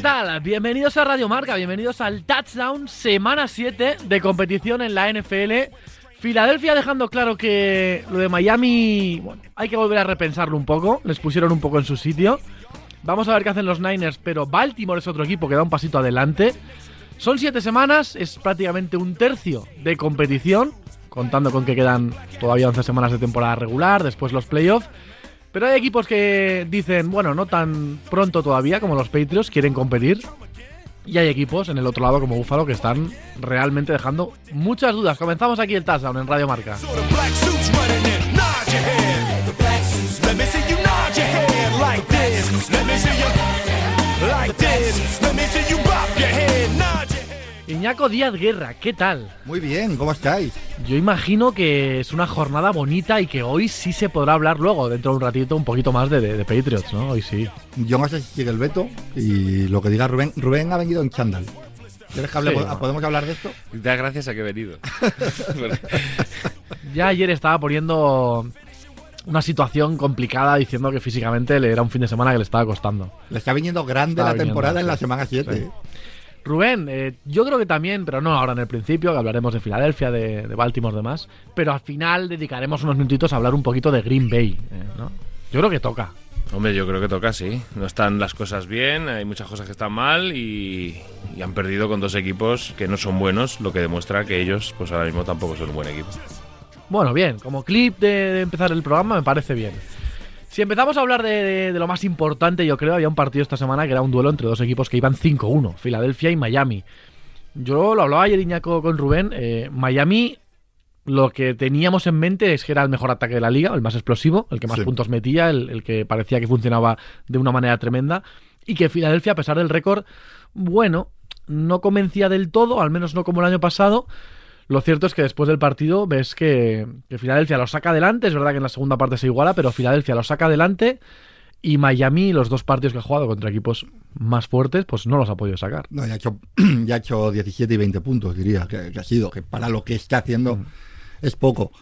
¿Qué tal? Bienvenidos a Radio Marca, bienvenidos al Touchdown, semana 7 de competición en la NFL. Filadelfia dejando claro que lo de Miami, bueno, hay que volver a repensarlo un poco, les pusieron un poco en su sitio. Vamos a ver qué hacen los Niners, pero Baltimore es otro equipo que da un pasito adelante. Son siete semanas, es prácticamente un tercio de competición, contando con que quedan todavía 11 semanas de temporada regular, después los playoffs. Pero hay equipos que dicen, bueno, no tan pronto todavía como los Patriots, quieren competir. Y hay equipos en el otro lado como Búfalo que están realmente dejando muchas dudas. Comenzamos aquí el touchdown en Radio Marca. Iñaco Díaz Guerra, ¿qué tal? Muy bien, ¿cómo estáis? Yo imagino que es una jornada bonita y que hoy sí se podrá hablar luego, dentro de un ratito, un poquito más de, de, Patriots, ¿no? Hoy sí. Yo no sé si sigue el veto y lo que diga Rubén. Rubén ha venido en chándal. ¿Quieres que hablemos, ¿Podemos hablar de esto? Da gracias a que he venido. ya ayer estaba poniendo una situación complicada diciendo que físicamente le era un fin de semana que le estaba costando. Le está viniendo grande la temporada en la semana 7. Rubén, eh, yo creo que también, pero no ahora en el principio, que hablaremos de Filadelfia, de, de Baltimore, demás, pero al final dedicaremos unos minutitos a hablar un poquito de Green Bay, eh, ¿no? Yo creo que toca. Hombre, yo creo que toca, sí. No están las cosas bien, hay muchas cosas que están mal y, han perdido con dos equipos que no son buenos, lo que demuestra que ellos, pues ahora mismo tampoco son un buen equipo. Bueno, bien, como clip de empezar el programa me parece bien. Si empezamos a hablar de, lo más importante, yo creo, había un partido esta semana que era un duelo entre dos equipos que iban 5-1, Filadelfia y Miami. Yo lo hablaba ayer Iñaco con Rubén, eh, Miami lo que teníamos en mente es que era el mejor ataque de la liga, el más explosivo, el que más puntos metía, el, el, que parecía que funcionaba de una manera tremenda, y que Filadelfia, a pesar del récord, bueno, no convencía del todo, al menos no como el año pasado, lo cierto es que después del partido ves que, Filadelfia lo saca adelante. Es verdad que en la segunda parte se iguala, pero Filadelfia lo saca adelante. Y Miami, los dos partidos que ha jugado contra equipos más fuertes, pues no los ha podido sacar. No, ya ha hecho, ya ha hecho 17 y 20 puntos, diría, que, ha sido, que para lo que está haciendo mm. es poco.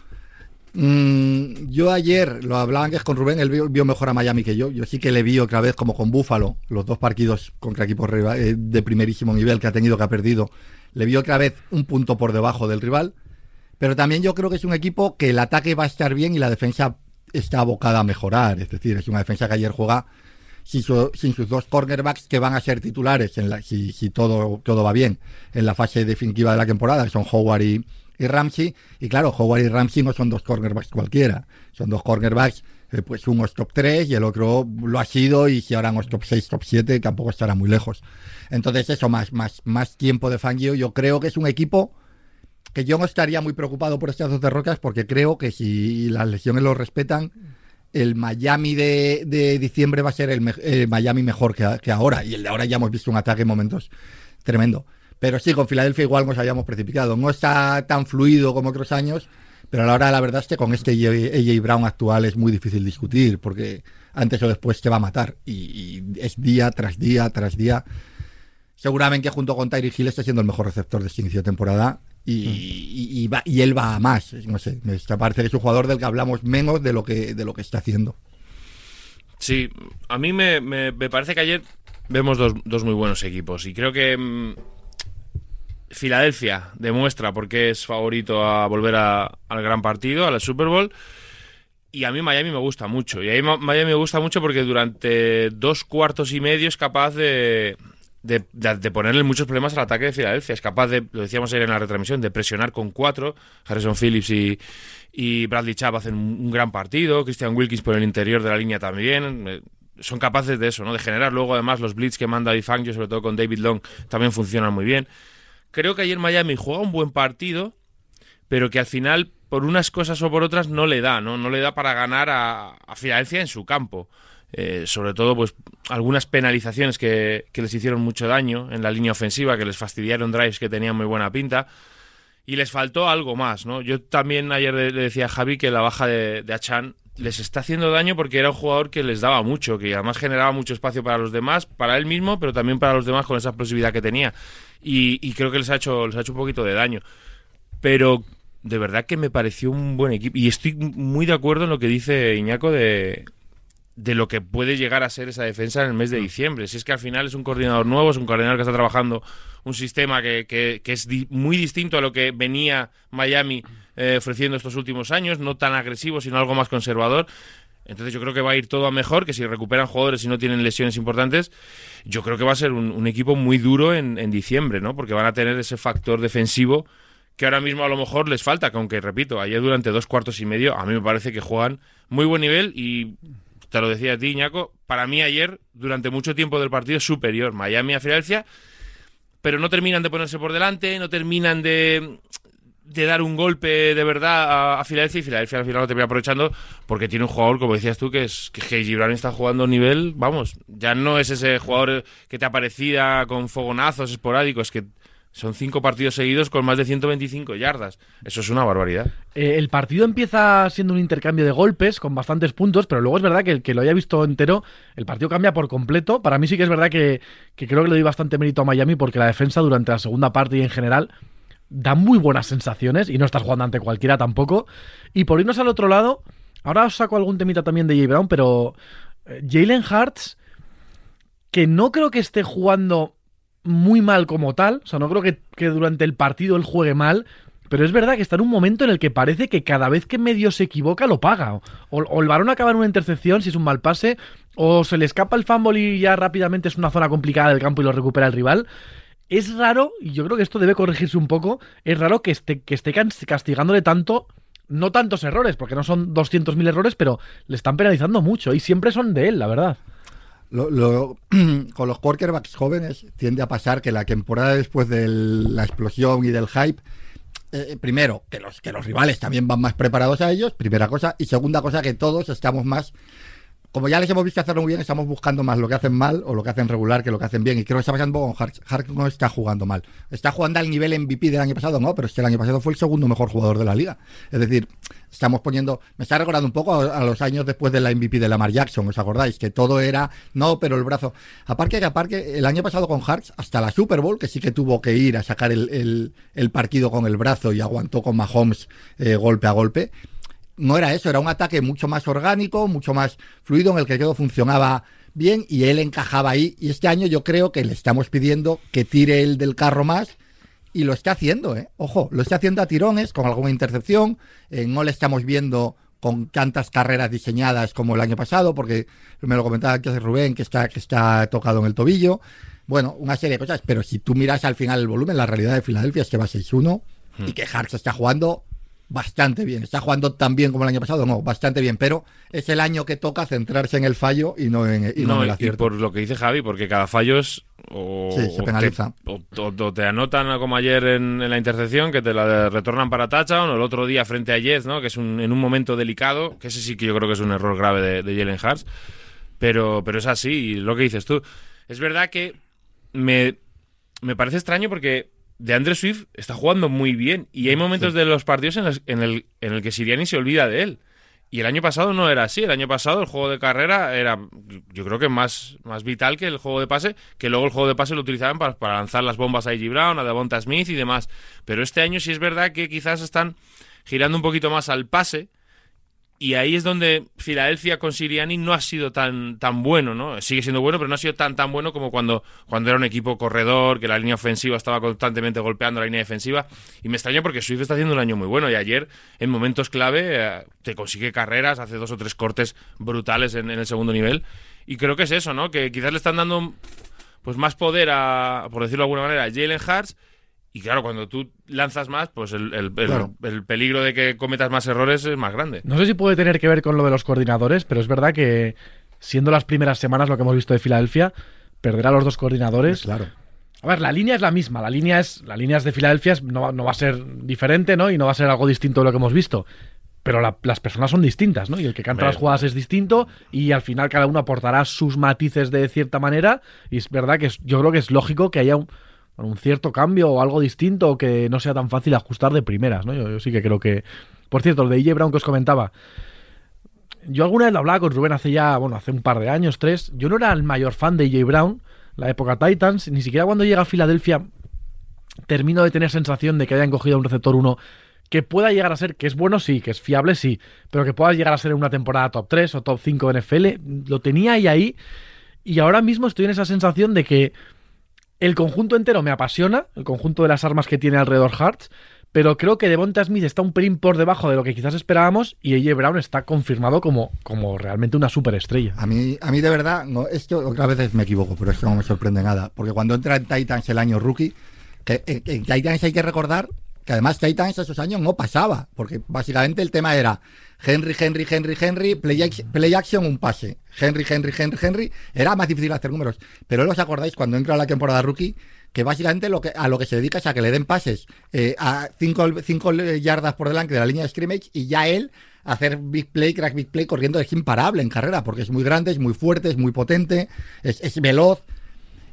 Mm, yo ayer lo hablaba antes con Rubén, él vio, mejor a Miami que yo. Yo sí que le vi otra vez como con Búfalo, los dos partidos contra equipos eh, de primerísimo nivel que ha tenido, que ha perdido le vi otra vez un punto por debajo del rival. Pero también yo creo que es un equipo que el ataque va a estar bien y la defensa está abocada a mejorar. Es decir, es una defensa que ayer juega sin, sus dos cornerbacks que van a ser titulares si, todo, todo va bien en la fase definitiva de la temporada, que son Howard y Ramsey. Y claro, Howard y Ramsey no son dos cornerbacks cualquiera, son dos cornerbacks eh, pues uno es top 3 y el otro lo ha sido y si ahora no es top 6, top 7, tampoco estará muy lejos. Entonces eso, más, más, más tiempo de Fangio, yo creo que es un equipo que yo no estaría muy preocupado por estas dos derrotas porque creo que si las lesiones lo respetan, el Miami de, diciembre va a ser el, Miami mejor que, que, ahora. Y el de ahora ya hemos visto un ataque en momentos tremendo. Pero sí, con Filadelfia igual nos habíamos precipitado. No está tan fluido como otros años, pero a la hora de la verdad es que con este AJ Brown actual es muy difícil discutir, porque antes o después te va a matar. Y, es día tras día tras día. Seguramente junto con Tyree Hill está siendo el mejor receptor de este inicio de temporada. Y, mm. y, él va a más. No sé, me parece que es un jugador del que hablamos menos de lo que, de lo que está haciendo. Sí, a mí me, me, me parece que ayer vemos dos, dos, muy buenos equipos. Y creo que mm, Filadelfia demuestra por qué es favorito a volver al gran partido, a la Super Bowl. Y a mí Miami me gusta mucho. Y a mí Miami me gusta mucho porque durante dos cuartos y medio es capaz de, ponerle muchos problemas al ataque de Filadelfia. Es capaz de, lo decíamos ayer en la retransmisión, de presionar con cuatro. Harrison Phillips y, y Bradley Chubb hacen un, gran partido. Christian Wilkins por el interior de la línea también. Eh, son capaces de eso, ¿no? De generar luego además los blitz que manda Fangio, sobre todo con David Long, también funcionan muy bien creo que ayer Miami juega un buen partido, pero que al final, por unas cosas o por otras, no le da, ¿no? No le da para ganar a, Filadelfia en su campo. Eh, sobre todo, pues, algunas penalizaciones que, les hicieron mucho daño en la línea ofensiva, que les fastidiaron drives que tenían muy buena pinta. Y les faltó algo más, ¿no? Yo también ayer le, decía a Javi que la baja de, de Achan les está haciendo daño porque era un jugador que les daba mucho, que además generaba mucho espacio para los demás, para él mismo, pero también para los demás con esa explosividad que tenía y, creo que les ha, hecho, les ha hecho un poquito de daño. Pero de verdad que me pareció un buen equipo. Y estoy muy de acuerdo en lo que dice Iñaco de, de lo que puede llegar a ser esa defensa en el mes de diciembre. Si es que al final es un coordinador nuevo, es un coordinador que está trabajando un sistema que, que, es muy distinto a lo que venía Miami eh, ofreciendo estos últimos años, no tan agresivo, sino algo más conservador. Entonces yo creo que va a ir todo a mejor, que si recuperan jugadores y no tienen lesiones importantes, yo creo que va a ser un, equipo muy duro en, en, diciembre, ¿no? Porque van a tener ese factor defensivo que ahora mismo a lo mejor les falta, que aunque repito, ayer durante dos cuartos y medio a mí me parece que juegan muy buen nivel y te lo decía a ti, Iñaco, para mí ayer, durante mucho tiempo del partido, superior. Miami a Filadelfia, pero no terminan de ponerse por delante, no terminan de, de dar un golpe de verdad a, Filadelfia y Filadelfia al final lo termina aprovechando porque tiene un jugador, como decías tú, que es que Gibran está jugando nivel, vamos, ya no es ese jugador que te aparecía con fogonazos esporádicos, que son cinco partidos seguidos con más de 125 yardas. Eso es una barbaridad. Eh, el partido empieza siendo un intercambio de golpes con bastantes puntos, pero luego es verdad que el que lo haya visto entero, el partido cambia por completo. Para mí sí que es verdad que, creo que le doy bastante mérito a Miami porque la defensa durante la segunda parte y en general da muy buenas sensaciones y no estás jugando ante cualquiera tampoco. Y por irnos al otro lado, ahora os saco algún temita también de Jay Brown, pero eh, Jalen Hartz, que no creo que esté jugando muy mal como tal. O sea, no creo que, durante el partido él juegue mal. Pero es verdad que está en un momento en el que parece que cada vez que medio se equivoca lo paga. O, el varón acaba en una intercepción si es un mal pase, o se le escapa el fumble y ya rápidamente es una zona complicada del campo y lo recupera el rival. Es raro, y yo creo que esto debe corregirse un poco, es raro que esté, que esté castigándole tanto, no tantos errores, porque no son 200.000 errores, pero le están penalizando mucho y siempre son de él, la verdad. Con los quarterbacks jóvenes tiende a pasar que la temporada después de la explosión y del hype, eh, primero, que los, que los rivales también van más preparados a ellos, primera cosa, y segunda cosa, que todos estamos más como ya les hemos visto hacerlo muy bien, estamos buscando más lo que hacen mal o lo que hacen regular que lo que hacen bien. Y creo que está pasando con Hark. Hark no está jugando mal. Está jugando al nivel MVP del año pasado, no, pero es que el año pasado fue el segundo mejor jugador de la liga. Es decir, estamos poniendo. Me está recordando un poco a, los años después de la MVP de Lamar Jackson, ¿os acordáis? Que todo era. No, pero el brazo. Aparte que aparte, el año pasado con Harks, hasta la Super Bowl, que sí que tuvo que ir a sacar el, partido con el brazo y aguantó con Mahomes eh, golpe a golpe no era eso, era un ataque mucho más orgánico, mucho más fluido, en el que todo funcionaba bien y él encajaba ahí. Y este año yo creo que le estamos pidiendo que tire él del carro más y lo está haciendo, ¿eh? Ojo, lo está haciendo a tirones, con alguna intercepción. Eh, no le estamos viendo con tantas carreras diseñadas como el año pasado, porque me lo comentaba antes Rubén, que está, que está tocado en el tobillo. Bueno, una serie de cosas, pero si tú miras al final el volumen, la realidad de Filadelfia es que va 6-1 y hmm. que Harks está jugando bastante bien. ¿Está jugando tan bien como el año pasado? No, bastante bien, pero es el año que toca centrarse en el fallo y no en, y no, en el acierto. por lo que dice Javi, porque cada fallo es... O, se penaliza. O te, anotan como ayer en, la intercepción, que te la retornan para touchdown, o el otro día frente a Jets, ¿no? que es un, en un momento delicado, que ese sí que yo creo que es un error grave de, de Jalen Hurts, pero, pero es así, y lo que dices tú. Es verdad que me, me parece extraño porque de Andre Swift está jugando muy bien y hay momentos de los partidos en, en, el, en el que Siriani se olvida de él. Y el año pasado no era así. El año pasado el juego de carrera era, yo creo que más, más vital que el juego de pase, que luego el juego de pase lo utilizaban para, para lanzar las bombas a A.G. Brown, a Devonta Smith y demás. Pero este año sí es verdad que quizás están girando un poquito más al pase y ahí es donde Filadelfia con Siriani no ha sido tan, tan bueno, ¿no? Sigue siendo bueno, pero no ha sido tan tan bueno como cuando, cuando era un equipo corredor, que la línea ofensiva estaba constantemente golpeando la línea defensiva. Y me extraña porque Swift está haciendo un año muy bueno. Y ayer, en momentos clave, eh, te consigue carreras, hace dos o tres cortes brutales en, en el segundo nivel. Y creo que es eso, ¿no? Que quizás le están dando pues más poder a, por decirlo de alguna manera, a Jalen Hartz y claro, cuando tú lanzas más, pues el, peligro de que cometas más errores es más grande. No sé si puede tener que ver con lo de los coordinadores, pero es verdad que siendo las primeras semanas lo que hemos visto de Filadelfia, perder a los dos coordinadores. Claro. A ver, la línea es la misma, la línea es, la línea de Filadelfia no, va a ser diferente, ¿no? Y no va a ser algo distinto de lo que hemos visto. Pero las personas son distintas, ¿no? Y el que canta las jugadas es distinto y al final cada uno aportará sus matices de cierta manera. Y es verdad que yo creo que es lógico que haya un, un cierto cambio o algo distinto que no sea tan fácil ajustar de primeras, ¿no? Yo, sí que creo que... Por cierto, lo de EJ Brown que os comentaba, yo alguna vez lo hablaba con Rubén hace ya, bueno, hace un par de años, tres, yo no era el mayor fan de EJ Brown, la época Titans, ni siquiera cuando llega a Filadelfia termino de tener sensación de que hayan cogido un receptor uno que pueda llegar a ser, que es bueno sí, que es fiable sí, pero que pueda llegar a ser en una temporada top 3 o top 5 de NFL, lo tenía ahí ahí y ahora mismo estoy en esa sensación de que el conjunto entero me apasiona, el conjunto de las armas que tiene alrededor Hearts, pero creo que Devonta Smith está un pelín por debajo de lo que quizás esperábamos y AJ Brown está confirmado como, como realmente una superestrella. A mí, a mí de verdad, no, esto veces me equivoco, pero esto no me sorprende nada, porque cuando entra en Titans el año rookie, en, en Titans hay que recordar que además Titans esos años no pasaba, porque básicamente el tema era Henry, Henry, Henry, Henry, play action, play action un pase. Henry, Henry, Henry, Henry. Era más difícil hacer números. Pero os acordáis cuando entra la temporada rookie, que básicamente lo que, a lo que se dedica es a que le den pases eh, a 5 yardas por delante de la línea de scrimmage y ya él hacer big play, crack big play corriendo es imparable en carrera, porque es muy grande, es muy fuerte, es muy potente, es, es veloz.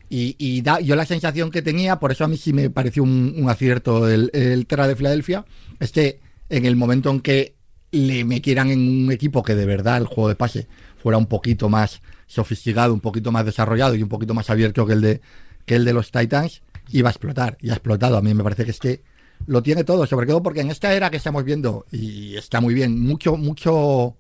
Y, da, yo la sensación que tenía, por eso a mí sí me pareció un, acierto el, el de Filadelfia, es que en el momento en que le metieran en un equipo que de verdad el juego de pase fuera un poquito más sofisticado, un poquito más desarrollado y un poquito más abierto que el de, que el de los Titans, iba a explotar. Y ha explotado. A mí me parece que es que lo tiene todo, sobre todo porque en esta era que estamos viendo, y está muy bien, mucho, mucho,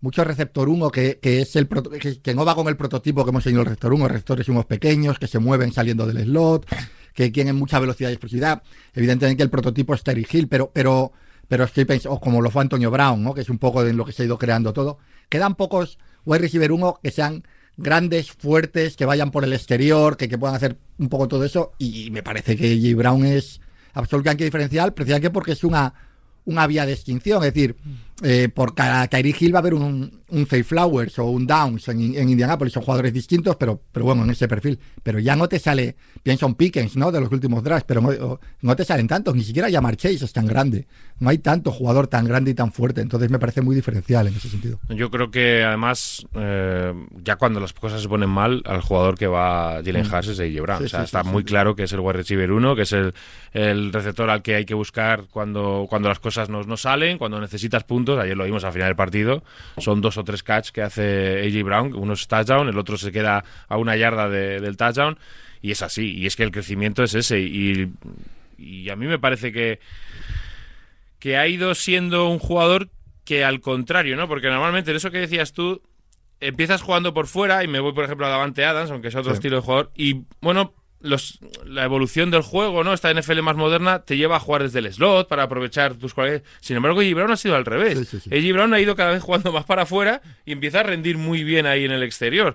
mucho receptor 1 que, que es el que, que, no va con el prototipo que hemos tenido el receptor 1, receptores unos pequeños que se mueven saliendo del slot, que tienen mucha velocidad y explosividad. Evidentemente el prototipo es Terry Hill, pero, pero, pero estoy pensando, como lo fue Antonio Brown, ¿no? que es un poco de lo que se ha ido creando todo. Quedan pocos wide receiver 1 que sean grandes, fuertes, que vayan por el exterior, que, que puedan hacer un poco todo eso. Y me parece que J. Brown es absolutamente diferencial, precisamente porque es una, una vía de extinción. Es decir, eh, por cada Kyrie Hill va a haber un, un Flowers o un Downs en, en Indianapolis. Son jugadores distintos, pero, pero bueno, en ese perfil. Pero ya no te sale, pienso en Pickens, ¿no? De los últimos drafts, pero no, no te salen tantos. Ni siquiera Jamar Chase es tan grande. No hay tanto jugador tan grande y tan fuerte. Entonces me parece muy diferencial en ese sentido. Yo creo que además, eh, ya cuando las cosas se ponen mal, al jugador que va Jalen mm. Hurts es AJ Brown. Sí, o sea, sí, está sí, muy claro que es el wide receiver uno, que es el, el, receptor al que hay que buscar cuando, cuando las cosas no, no salen, cuando necesitas puntos. Ayer lo vimos al final del partido. Son dos o tres catch que hace AJ Brown. Uno es touchdown, el otro se queda a una yarda de, del touchdown. Y es así. Y es que el crecimiento es ese. Y, y a mí me parece que, que ha ido siendo un jugador que al contrario, ¿no? Porque normalmente en eso que decías tú, empiezas jugando por fuera y me voy, por ejemplo, a Davante Adams, aunque es otro sí. estilo de jugador. Y bueno, los, la evolución del juego, ¿no? Esta NFL más moderna te lleva a jugar desde el slot para aprovechar tus cualidades. Sin embargo, AJ Brown ha sido al revés. Sí, sí, sí. Brown ha ido cada vez jugando más para afuera y empieza a rendir muy bien ahí en el exterior.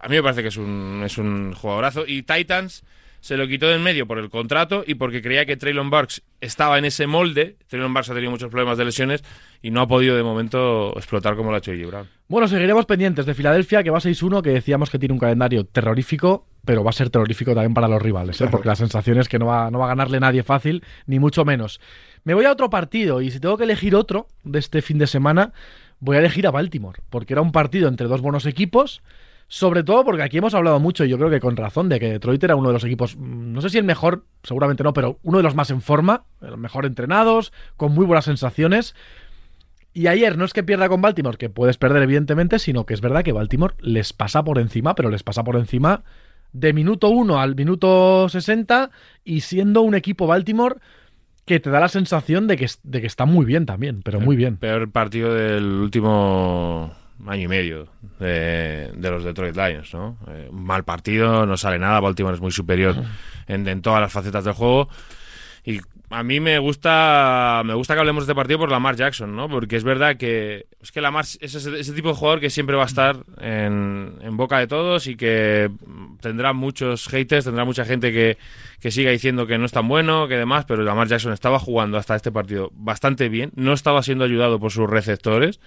A mí me parece que es un, es un jugadorazo. Y Titans se lo quitó de en medio por el contrato y porque creía que Traylon Burks estaba en ese molde. Traylon Burks ha tenido muchos problemas de lesiones y no ha podido de momento explotar como lo ha hecho AJ Brown. Bueno, seguiremos pendientes de Filadelfia, que va 6-1, que decíamos que tiene un calendario terrorífico, pero va a ser terrorífico también para los rivales, ¿eh? porque la sensación es que no va, no va a ganarle nadie fácil, ni mucho menos. Me voy a otro partido y si tengo que elegir otro de este fin de semana, voy a elegir a Baltimore, porque era un partido entre dos buenos equipos. Sobre todo porque aquí hemos hablado mucho, y yo creo que con razón, de que Detroit era uno de los equipos, no sé si el mejor, seguramente no, pero uno de los más en forma, los mejor entrenados, con muy buenas sensaciones. Y ayer no es que pierda con Baltimore, que puedes perder evidentemente, sino que es verdad que Baltimore les pasa por encima, pero les pasa por encima de minuto 1 al minuto 60 y siendo un equipo Baltimore que te da la sensación de que, de que está muy bien también, pero muy bien. Peor partido del último año y medio de, los Detroit Lions, ¿no? Eh, mal partido, no sale nada, Baltimore es muy superior en, todas las facetas del juego. Y a mí me gusta me gusta que hablemos de este partido por Lamar Jackson, ¿no? Porque es verdad que es que Lamar es ese, ese tipo de jugador que siempre va a estar en, en, boca de todos y que tendrá muchos haters, tendrá mucha gente que, que siga diciendo que no es tan bueno, que demás, pero Lamar Jackson estaba jugando hasta este partido bastante bien, no estaba siendo ayudado por sus receptores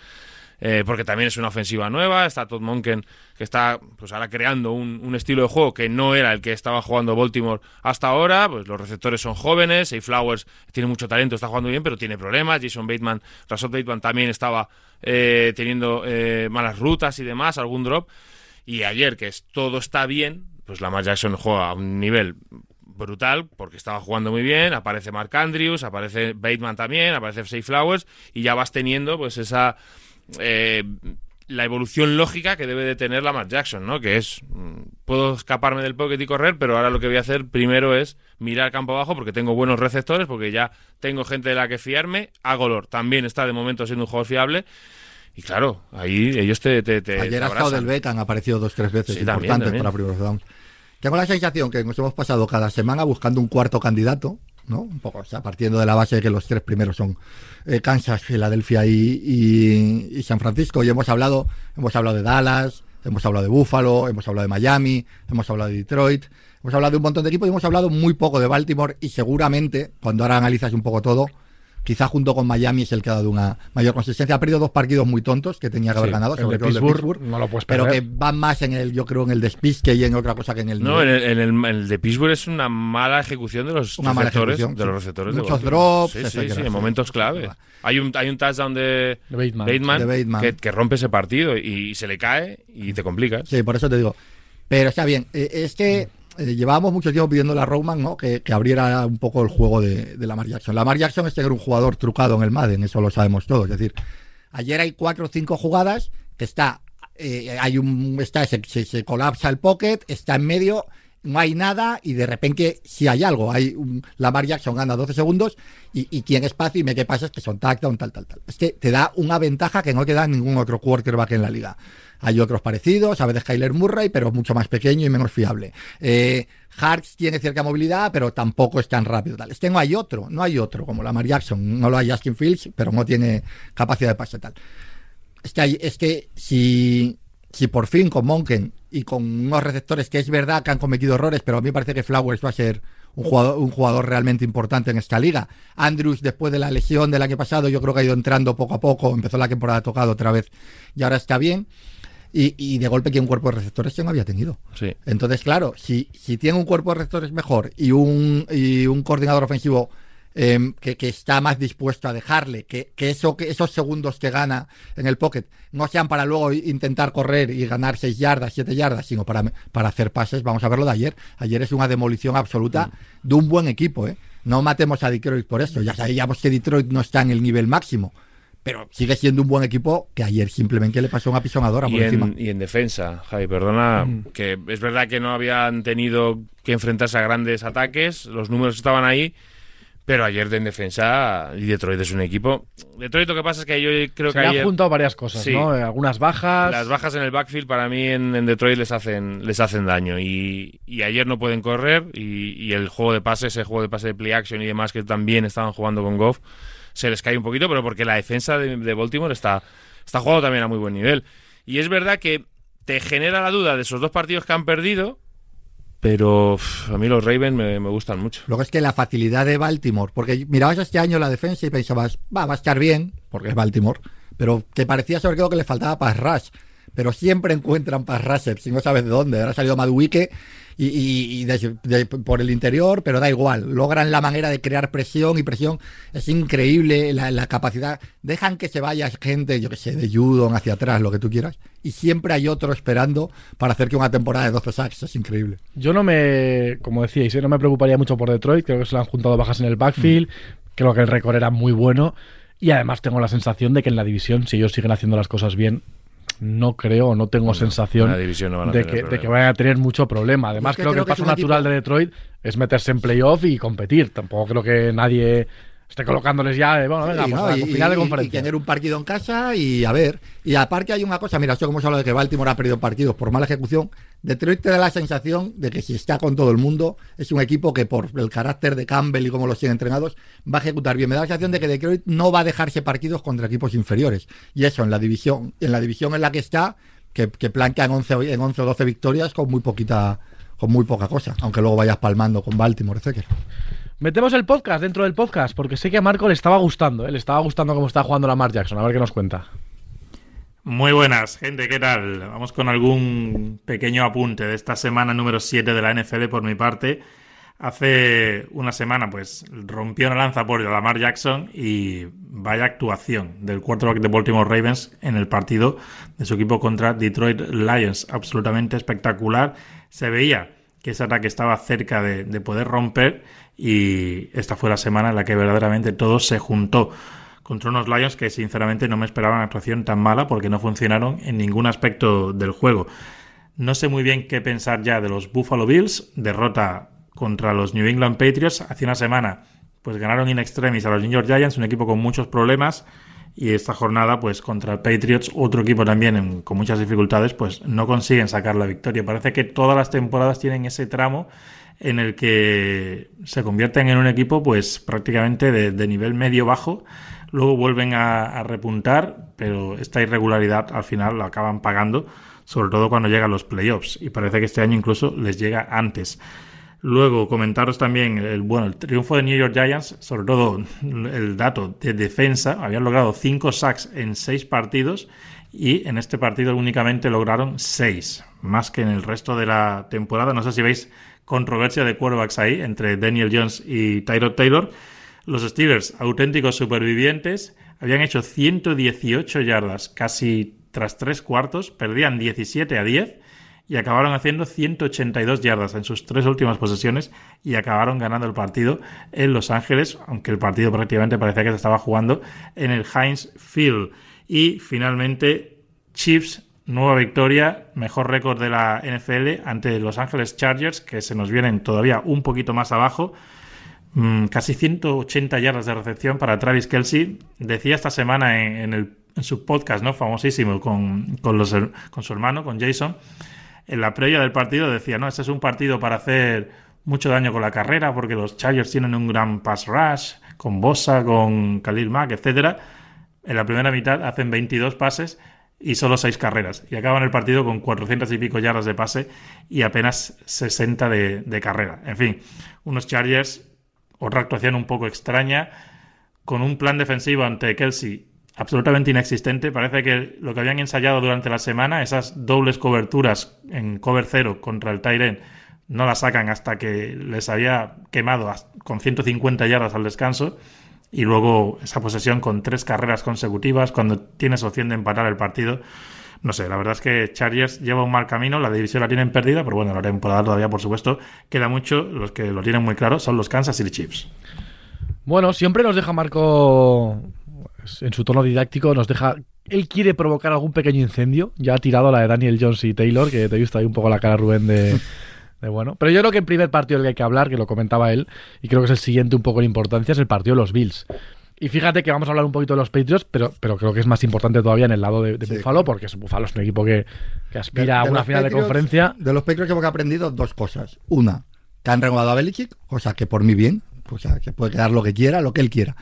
eh, porque también es una ofensiva nueva. Está Todd Monken, que está pues ahora creando un, un, estilo de juego que no era el que estaba jugando Baltimore hasta ahora. Pues los receptores son jóvenes. Say Flowers tiene mucho talento, está jugando bien, pero tiene problemas. Jason Bateman, Rasot Bateman también estaba eh, teniendo eh, malas rutas y demás, algún drop. Y ayer, que es, todo está bien, pues Lamar Jackson juega a un nivel brutal porque estaba jugando muy bien, aparece Mark Andrews, aparece Bateman también, aparece Say Flowers y ya vas teniendo pues esa eh, la evolución lógica que debe de tener la Matt Jackson, ¿no? Que es, mm, puedo escaparme del pocket y correr, pero ahora lo que voy a hacer primero es mirar campo abajo porque tengo buenos receptores, porque ya tengo gente de la que fiarme. Agolor también está de momento siendo un jugador fiable. Y claro, ahí ellos te. te, te Ayer ha del Beck, han aparecido dos tres veces Sí, también, importantes también. para primeros downs. Tengo la sensación que nos hemos pasado cada semana buscando un cuarto candidato, ¿no? Un poco, o sea, partiendo de la base de que los tres primeros son eh, Kansas, Filadelfia y, y- San Francisco. Y hemos hablado, hemos hablado de Dallas, hemos hablado de Buffalo, hemos hablado de Miami, hemos hablado de Detroit, hemos hablado de un montón de equipos y hemos hablado muy poco de Baltimore. Y seguramente, cuando ahora analizas un poco todo, quizá junto con Miami es el que ha dado una mayor consistencia. Ha perdido dos partidos muy tontos que tenía que haber Sí, ganado, el sobre de todo el de Pittsburgh, Pittsburgh no lo puedes pero que van más en el, yo creo, en el despiste y en otra cosa que en el No, en el, en el- el de Pittsburgh es una mala ejecución de los Una receptores. de los receptores de Muchos drops, Sí, sí, etcétera, sí, en sí. momentos clave. Hay un, hay un touchdown de De Bateman. Bateman, De Bateman. Que, que rompe ese partido y, se le cae y te complicas. Sí, por eso te digo. Pero está bien. Eh, es que eh, llevábamos mucho tiempo pidiendo a Roman ¿no? que, que abriera un poco el juego de, de Lamar Jackson. Lamar Jackson es tener un jugador trucado en el Madden, eso lo sabemos todos. Es decir, ayer hay cuatro o cinco jugadas que está, eh, hay un, está se, se- se colapsa el pocket, está en medio, no hay nada y de repente si hay algo. Hay un, Lamar Jackson gana 12 segundos y, y tiene espacio y me qué pasa es que son touchdown, tal, tal, tal. Es que te da una ventaja que no te da ningún otro quarterback en la liga. Hay otros parecidos, a veces Kyler Murray, pero mucho más pequeño y menos fiable. Eh, tiene cierta movilidad, pero tampoco es tan rápido. Tal. No hay otro, no hay otro, como Lamar Jackson. No lo hay Justin Fields, pero no tiene capacidad de pase tal. Es que, hay- es que si, si por fin con Monken y con unos receptores que es verdad que han cometido errores, pero a mí me parece que Flowers va a ser un jugador, un jugador realmente importante en esta liga. Andrews, después de la lesión del año pasado, yo creo que ha ido entrando poco a poco, empezó la temporada tocado otra vez y ahora está bien. Y, y de golpe que un cuerpo de receptores que no había tenido. Sí. Entonces, claro, si, si tiene un cuerpo de receptores mejor y un, y un coordinador ofensivo eh, que, que está más dispuesto a dejarle, que, que, eso, que esos segundos que gana en el pocket no sean para luego intentar correr y ganar 6 yardas, 7 yardas, sino para, para hacer pases, vamos a verlo de ayer. Ayer es una demolición absoluta de un buen equipo. ¿eh? No matemos a Detroit por eso. Ya sabíamos que Detroit no está en el nivel máximo. Pero sigue siendo un buen equipo que ayer simplemente le pasó una pisonadora por Y encima. en, y en defensa, Javi, perdona, Mm. que es verdad que no habían tenido que enfrentarse a grandes ataques, los números estaban ahí, pero ayer de en defensa, y Detroit es un equipo. Detroit lo que pasa es que yo creo Se que le han ayer juntado varias cosas, Sí. ¿no? Eh, Algunas bajas. las bajas en el backfield para mí en, en Detroit les hacen les hacen daño y, y ayer no pueden correr y, y el juego de pase, ese juego de pase de play action y demás que también estaban jugando con Goff, se les cae un poquito, pero porque la defensa de, Baltimore está, está jugando también a muy buen nivel. Y es verdad que te genera la duda de esos dos partidos que han perdido, pero a mí los Ravens me, gustan mucho. Luego es que la facilidad de Baltimore, porque mirabas este año la defensa y pensabas, va, va a estar bien, porque es Baltimore, pero te parecía sobre todo que le faltaba pass rush. Pero siempre encuentran pass rushers, si no sabes de dónde. Ahora ha salido Maduike y, y, y de- de- por el interior, pero da igual. Logran la manera de crear presión y presión. Es increíble la, la capacidad. Dejan que se vaya gente, yo que sé, de judo hacia atrás, lo que tú quieras. Y siempre hay otro esperando para hacer que una temporada de 12 sacks. Es increíble. Yo no me, como decíais, no me preocuparía mucho por Detroit. Creo que se le han juntado bajas en el backfield. Creo que el récord era muy bueno. Y además tengo la sensación de que en la división, si ellos siguen haciendo las cosas bien, no creo, no tengo sensación no de, que, de que vayan a tener mucho problema. Además, Es que creo, creo que el paso natural equipo- de Detroit es meterse en playoff y competir. Tampoco creo que nadie esté colocándoles ya, eh, bueno, venga, Sí, pues ¿no? a y, final de y conferencia. tener un partido en casa y a ver. Y aparte hay una cosa, mira, esto como hemos hablado de que Baltimore ha perdido partidos por mala ejecución, Detroit te da la sensación de que si está con todo el mundo, es un equipo que por el carácter de Campbell y cómo los tienen entrenados, va a ejecutar bien. Me da la sensación de que Detroit no va a dejarse partidos contra equipos inferiores. Y eso en la división, en la división en la que está, que, que plantea en 11, en 11 o 12 victorias con muy poquita con muy poca cosa, aunque luego vayas palmando con Baltimore, etcétera. Metemos el podcast dentro del podcast, porque sé que a Marco le estaba gustando, ¿eh? le estaba gustando cómo está jugando la Mar Jackson. A ver qué nos cuenta. Muy buenas, gente, ¿qué tal? Vamos con algún pequeño apunte de esta semana número 7 de la NFL por mi parte. Hace una semana, pues, rompió una lanza por Lamar Jackson y vaya actuación del quarterback de Baltimore Ravens en el partido de su equipo contra Detroit Lions. Absolutamente espectacular. Se veía que ese ataque estaba cerca de, de poder romper y esta fue la semana en la que verdaderamente todo se juntó contra unos Lions que sinceramente no me esperaban una actuación tan mala porque no funcionaron en ningún aspecto del juego. No sé muy bien qué pensar ya de los Buffalo Bills, derrota contra los New England Patriots hace una semana, pues ganaron in extremis a los New York Giants, un equipo con muchos problemas y esta jornada pues contra el Patriots, otro equipo también con muchas dificultades, pues no consiguen sacar la victoria. Parece que todas las temporadas tienen ese tramo en el que se convierten en un equipo pues prácticamente de, nivel medio-bajo, luego vuelven a, repuntar, pero esta irregularidad al final lo acaban pagando, sobre todo cuando llegan los playoffs, y parece que este año incluso les llega antes. Luego comentaros también el, triunfo de New York Giants, sobre todo el dato de defensa, habían logrado 5 sacks en 6 partidos y en este partido únicamente lograron 6, más que en el resto de la temporada. No sé si veis controversia de quarterbacks ahí entre Daniel Jones y Tyrod Taylor. Los Steelers, auténticos supervivientes, habían hecho 118 yardas casi tras tres cuartos, perdían 17 a 10 y acabaron haciendo 182 yardas en sus tres últimas posesiones y acabaron ganando el partido en Los Ángeles, aunque el partido prácticamente parecía que se estaba jugando en el Heinz Field. Y finalmente, Chiefs nueva victoria, mejor récord de la NFL ante Los Ángeles Chargers, que se nos vienen todavía un poquito más abajo. Mm, casi 180 yardas de recepción para Travis Kelsey. Decía esta semana en, su podcast, ¿no? Famosísimo con, con su hermano, con Jason. En la previa del partido decía, no, este es un partido para hacer mucho daño con la carrera, porque los Chargers tienen un gran pass rush, con Bosa, con Khalil Mack, etcétera. En la primera mitad hacen 22 pases y solo seis carreras. Y acaban el partido con 400 y pico yardas de pase y apenas 60 de, carrera. En fin, unos Chargers, otra actuación un poco extraña, con un plan defensivo ante Kelsey absolutamente inexistente. Parece que lo que habían ensayado durante la semana, esas dobles coberturas en cover cero contra el Tyren, no la sacan hasta que les había quemado con 150 yardas al descanso y luego esa posesión con tres carreras consecutivas cuando tienes opción de empatar el partido. No sé, la verdad es que Chargers lleva un mal camino, la división la tienen perdida, pero bueno, la temporada todavía, por supuesto, queda mucho. Los que lo tienen muy claro son los Kansas City Chiefs. Bueno, siempre nos deja Marco, en su tono didáctico, nos deja. Él quiere provocar algún pequeño incendio. Ya ha tirado la de Daniel Jones y Taylor, que te he visto ahí un poco la cara, Rubén, de. bueno. Pero yo creo que el primer partido del que hay que hablar, que lo comentaba él, y creo que es el siguiente un poco de importancia, es el partido de los Bills. Y fíjate que vamos a hablar un poquito de los Patriots, pero, pero creo que es más importante todavía en el lado de, Buffalo, porque Buffalo es un equipo que, aspira a una final de conferencia. De los Patriots hemos aprendido dos cosas. Una, que han renovado a Belichick, cosa que por mí bien, o sea, que puede quedar lo que quiera, lo que él quiera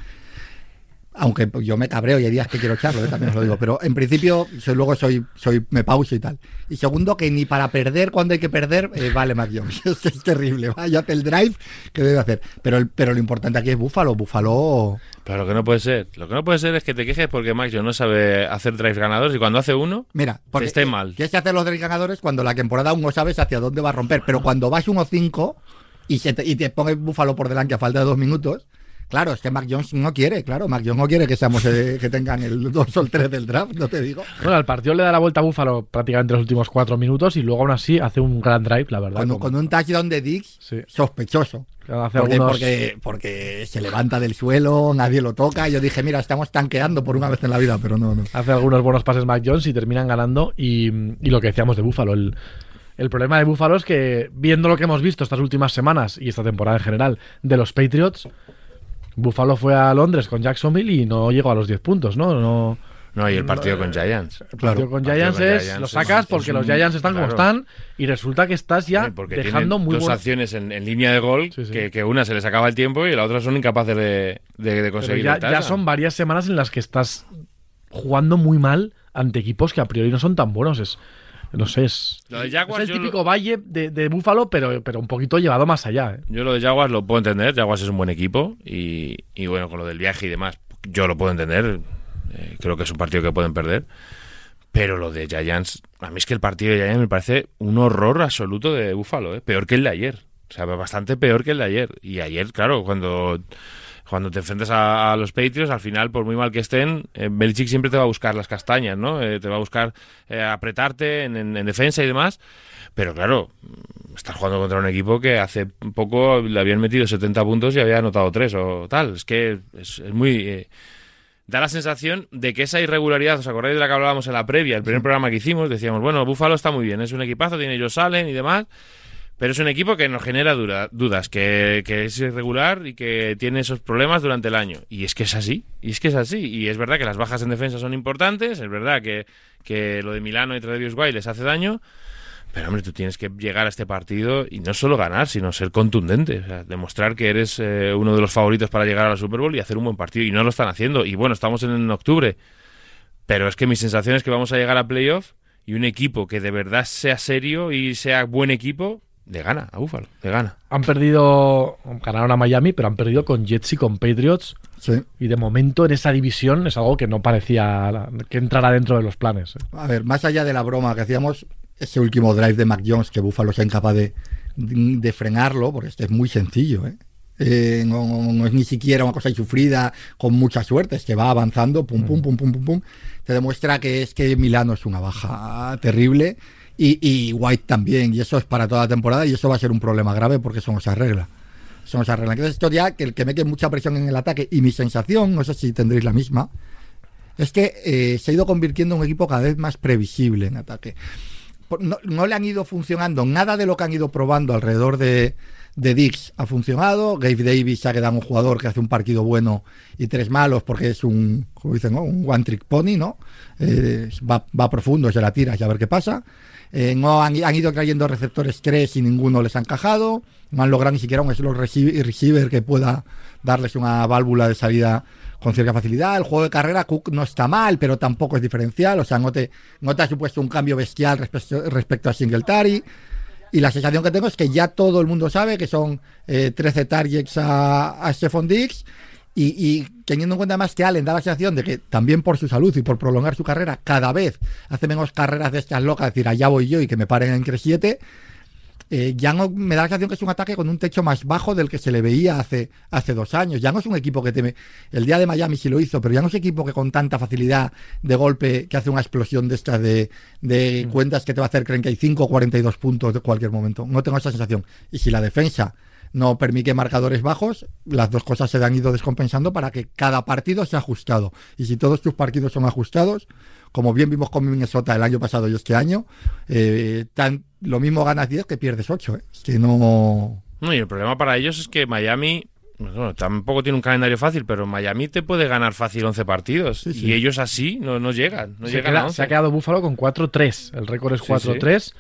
aunque yo me cabreo y hay días que quiero echarlo, ¿eh? también os lo digo, pero en principio soy, luego soy, soy, me pauso y tal. Y segundo, que ni para perder cuando hay que perder, eh, vale Mac Jones. es, es, terrible, vaya el drive que debe hacer. Pero, pero lo importante aquí es Búfalo, Búfalo... Pero lo que no puede ser, lo que no puede ser es que te quejes porque Mac Jones no sabe hacer drives ganadores y cuando hace uno, Mira, porque esté mal. Tienes que hacer los drives ganadores cuando la temporada uno sabes hacia dónde va a romper, pero cuando vas 1-5 y, te, y te pones Búfalo por delante a falta de dos minutos Claro, es que Mac Jones no quiere, claro. Mac Jones no quiere que seamos eh, que tengan el 2 o el 3 del draft, no te digo. Bueno, al partido le da la vuelta a Búfalo prácticamente los últimos cuatro minutos y luego aún así hace un gran drive, la verdad. Con, un touchdown de Dix, sospechoso. porque, porque, se levanta del suelo, nadie lo toca. Yo dije, mira, estamos tanqueando por una vez en la vida, pero no, no. Hace algunos buenos pases Mac Jones y terminan ganando. Y, y lo que decíamos de Búfalo, el, el problema de Búfalo es que, viendo lo que hemos visto estas últimas semanas y esta temporada en general de los Patriots, Buffalo fue a Londres con Jacksonville y no llegó a los 10 puntos, ¿no? No, no y el partido con Giants. El partido con Giants es, lo sacas porque los Giants están como están y resulta que estás ya dejando muy dos acciones en, línea de gol Que, una se les acaba el tiempo y la otra son incapaces de, de, conseguir. ya, ya son varias semanas en las que estás jugando muy mal ante equipos que a priori no son tan buenos. Es, no sé, es, el típico valle de, Búfalo, pero, pero un poquito llevado más allá. ¿eh? Yo lo de Jaguars lo puedo entender, Jaguars es un buen equipo y, bueno, con lo del viaje y demás, yo lo puedo entender, eh, creo que es un partido que pueden perder, pero lo de Giants, a mí es que el partido de Giants me parece un horror absoluto de Búfalo, ¿eh? peor que el de ayer, o sea, bastante peor que el de ayer. Y ayer, claro, cuando cuando te enfrentas a, los Patriots, al final, por muy mal que estén, eh, Belichick siempre te va a buscar las castañas, ¿no? Eh, te va a buscar eh, apretarte en, defensa y demás. Pero claro, estás jugando contra un equipo que hace poco le habían metido 70 puntos y había anotado 3 o tal. Es que es, muy... da la sensación de que esa irregularidad, ¿os acordáis de la que hablábamos en la previa, el primer programa que hicimos? Decíamos, bueno, Búfalo está muy bien, es un equipazo, tiene ellos salen y demás, pero es un equipo que nos genera dudas, que, es irregular y que tiene esos problemas durante el año. Y es que es así, y es que es así. Y es verdad que las bajas en defensa son importantes, es verdad que, que lo de Milano y Travis White les hace daño, pero hombre, tú tienes que llegar a este partido y no solo ganar, sino ser contundente. O sea, demostrar que eres eh, uno de los favoritos para llegar a la Super Bowl y hacer un buen partido. Y no lo están haciendo. Y bueno, estamos en octubre. Pero es que mi sensación es que vamos a llegar a playoff y un equipo que de verdad sea serio y sea buen equipo, le gana a Buffalo, le gana. Han perdido, ganaron a Miami, pero han perdido con Jets y con Patriots. Sí. Y de momento en esa división es algo que no parecía que entrara dentro de los planes. ¿eh? A ver, más allá de la broma que hacíamos, ese último drive de Mac Jones que Buffalo sea incapaz de, de, frenarlo, porque este es muy sencillo, ¿eh? Eh, no, es ni siquiera una cosa insufrida con mucha suerte, es que va avanzando, pum, pum, pum, pum, pum, pum. Te demuestra que es que Milano es una baja terrible y, White también, y eso es para toda la temporada y eso va a ser un problema grave porque se arregla. Eso no se arregla. Entonces, esto ya que el que me quede mucha presión en el ataque y mi sensación, no sé si tendréis la misma, es que eh, se ha ido convirtiendo en un equipo cada vez más previsible en ataque. No, no, le han ido funcionando nada de lo que han ido probando alrededor de, de Dix ha funcionado. Gabe Davis ha quedado un jugador que hace un partido bueno y tres malos porque es un, como dicen, un one trick pony, ¿no? Eh, va, va, profundo, se la tira y a ver qué pasa. Eh, no han, ido trayendo receptores 3 y ninguno les ha encajado. No han logrado ni siquiera un slot receiver que pueda darles una válvula de salida con cierta facilidad. El juego de carrera, Cook no está mal, pero tampoco es diferencial. O sea, no te, no te ha supuesto un cambio bestial respecto, respecto a Singletary. Y la sensación que tengo es que ya todo el mundo sabe que son 13 eh, targets a, a Stephon Diggs y, teniendo en cuenta más que Allen da la sensación de que también por su salud y por prolongar su carrera, cada vez hace menos carreras de estas locas, decir, allá voy yo y que me paren entre siete, eh, ya no, me da la sensación que es un ataque con un techo más bajo del que se le veía hace, hace dos años. Ya no es un equipo que teme. El día de Miami sí lo hizo, pero ya no es un equipo que con tanta facilidad de golpe que hace una explosión de estas de, de mm. cuentas que te va a hacer 35 o 42 puntos de cualquier momento. No tengo esa sensación. Y si la defensa no permite marcadores bajos, las dos cosas se han ido descompensando para que cada partido sea ajustado. Y si todos tus partidos son ajustados, como bien vimos con Minnesota el año pasado y este año, eh, tan, lo mismo ganas 10 que pierdes 8. ¿eh? Es que no... no... Y el problema para ellos es que Miami bueno, tampoco tiene un calendario fácil, pero Miami te puede ganar fácil 11 partidos. Y ellos así no, no llegan. No se, llegan se ha quedado Búfalo con 4-3. El récord es 4-3.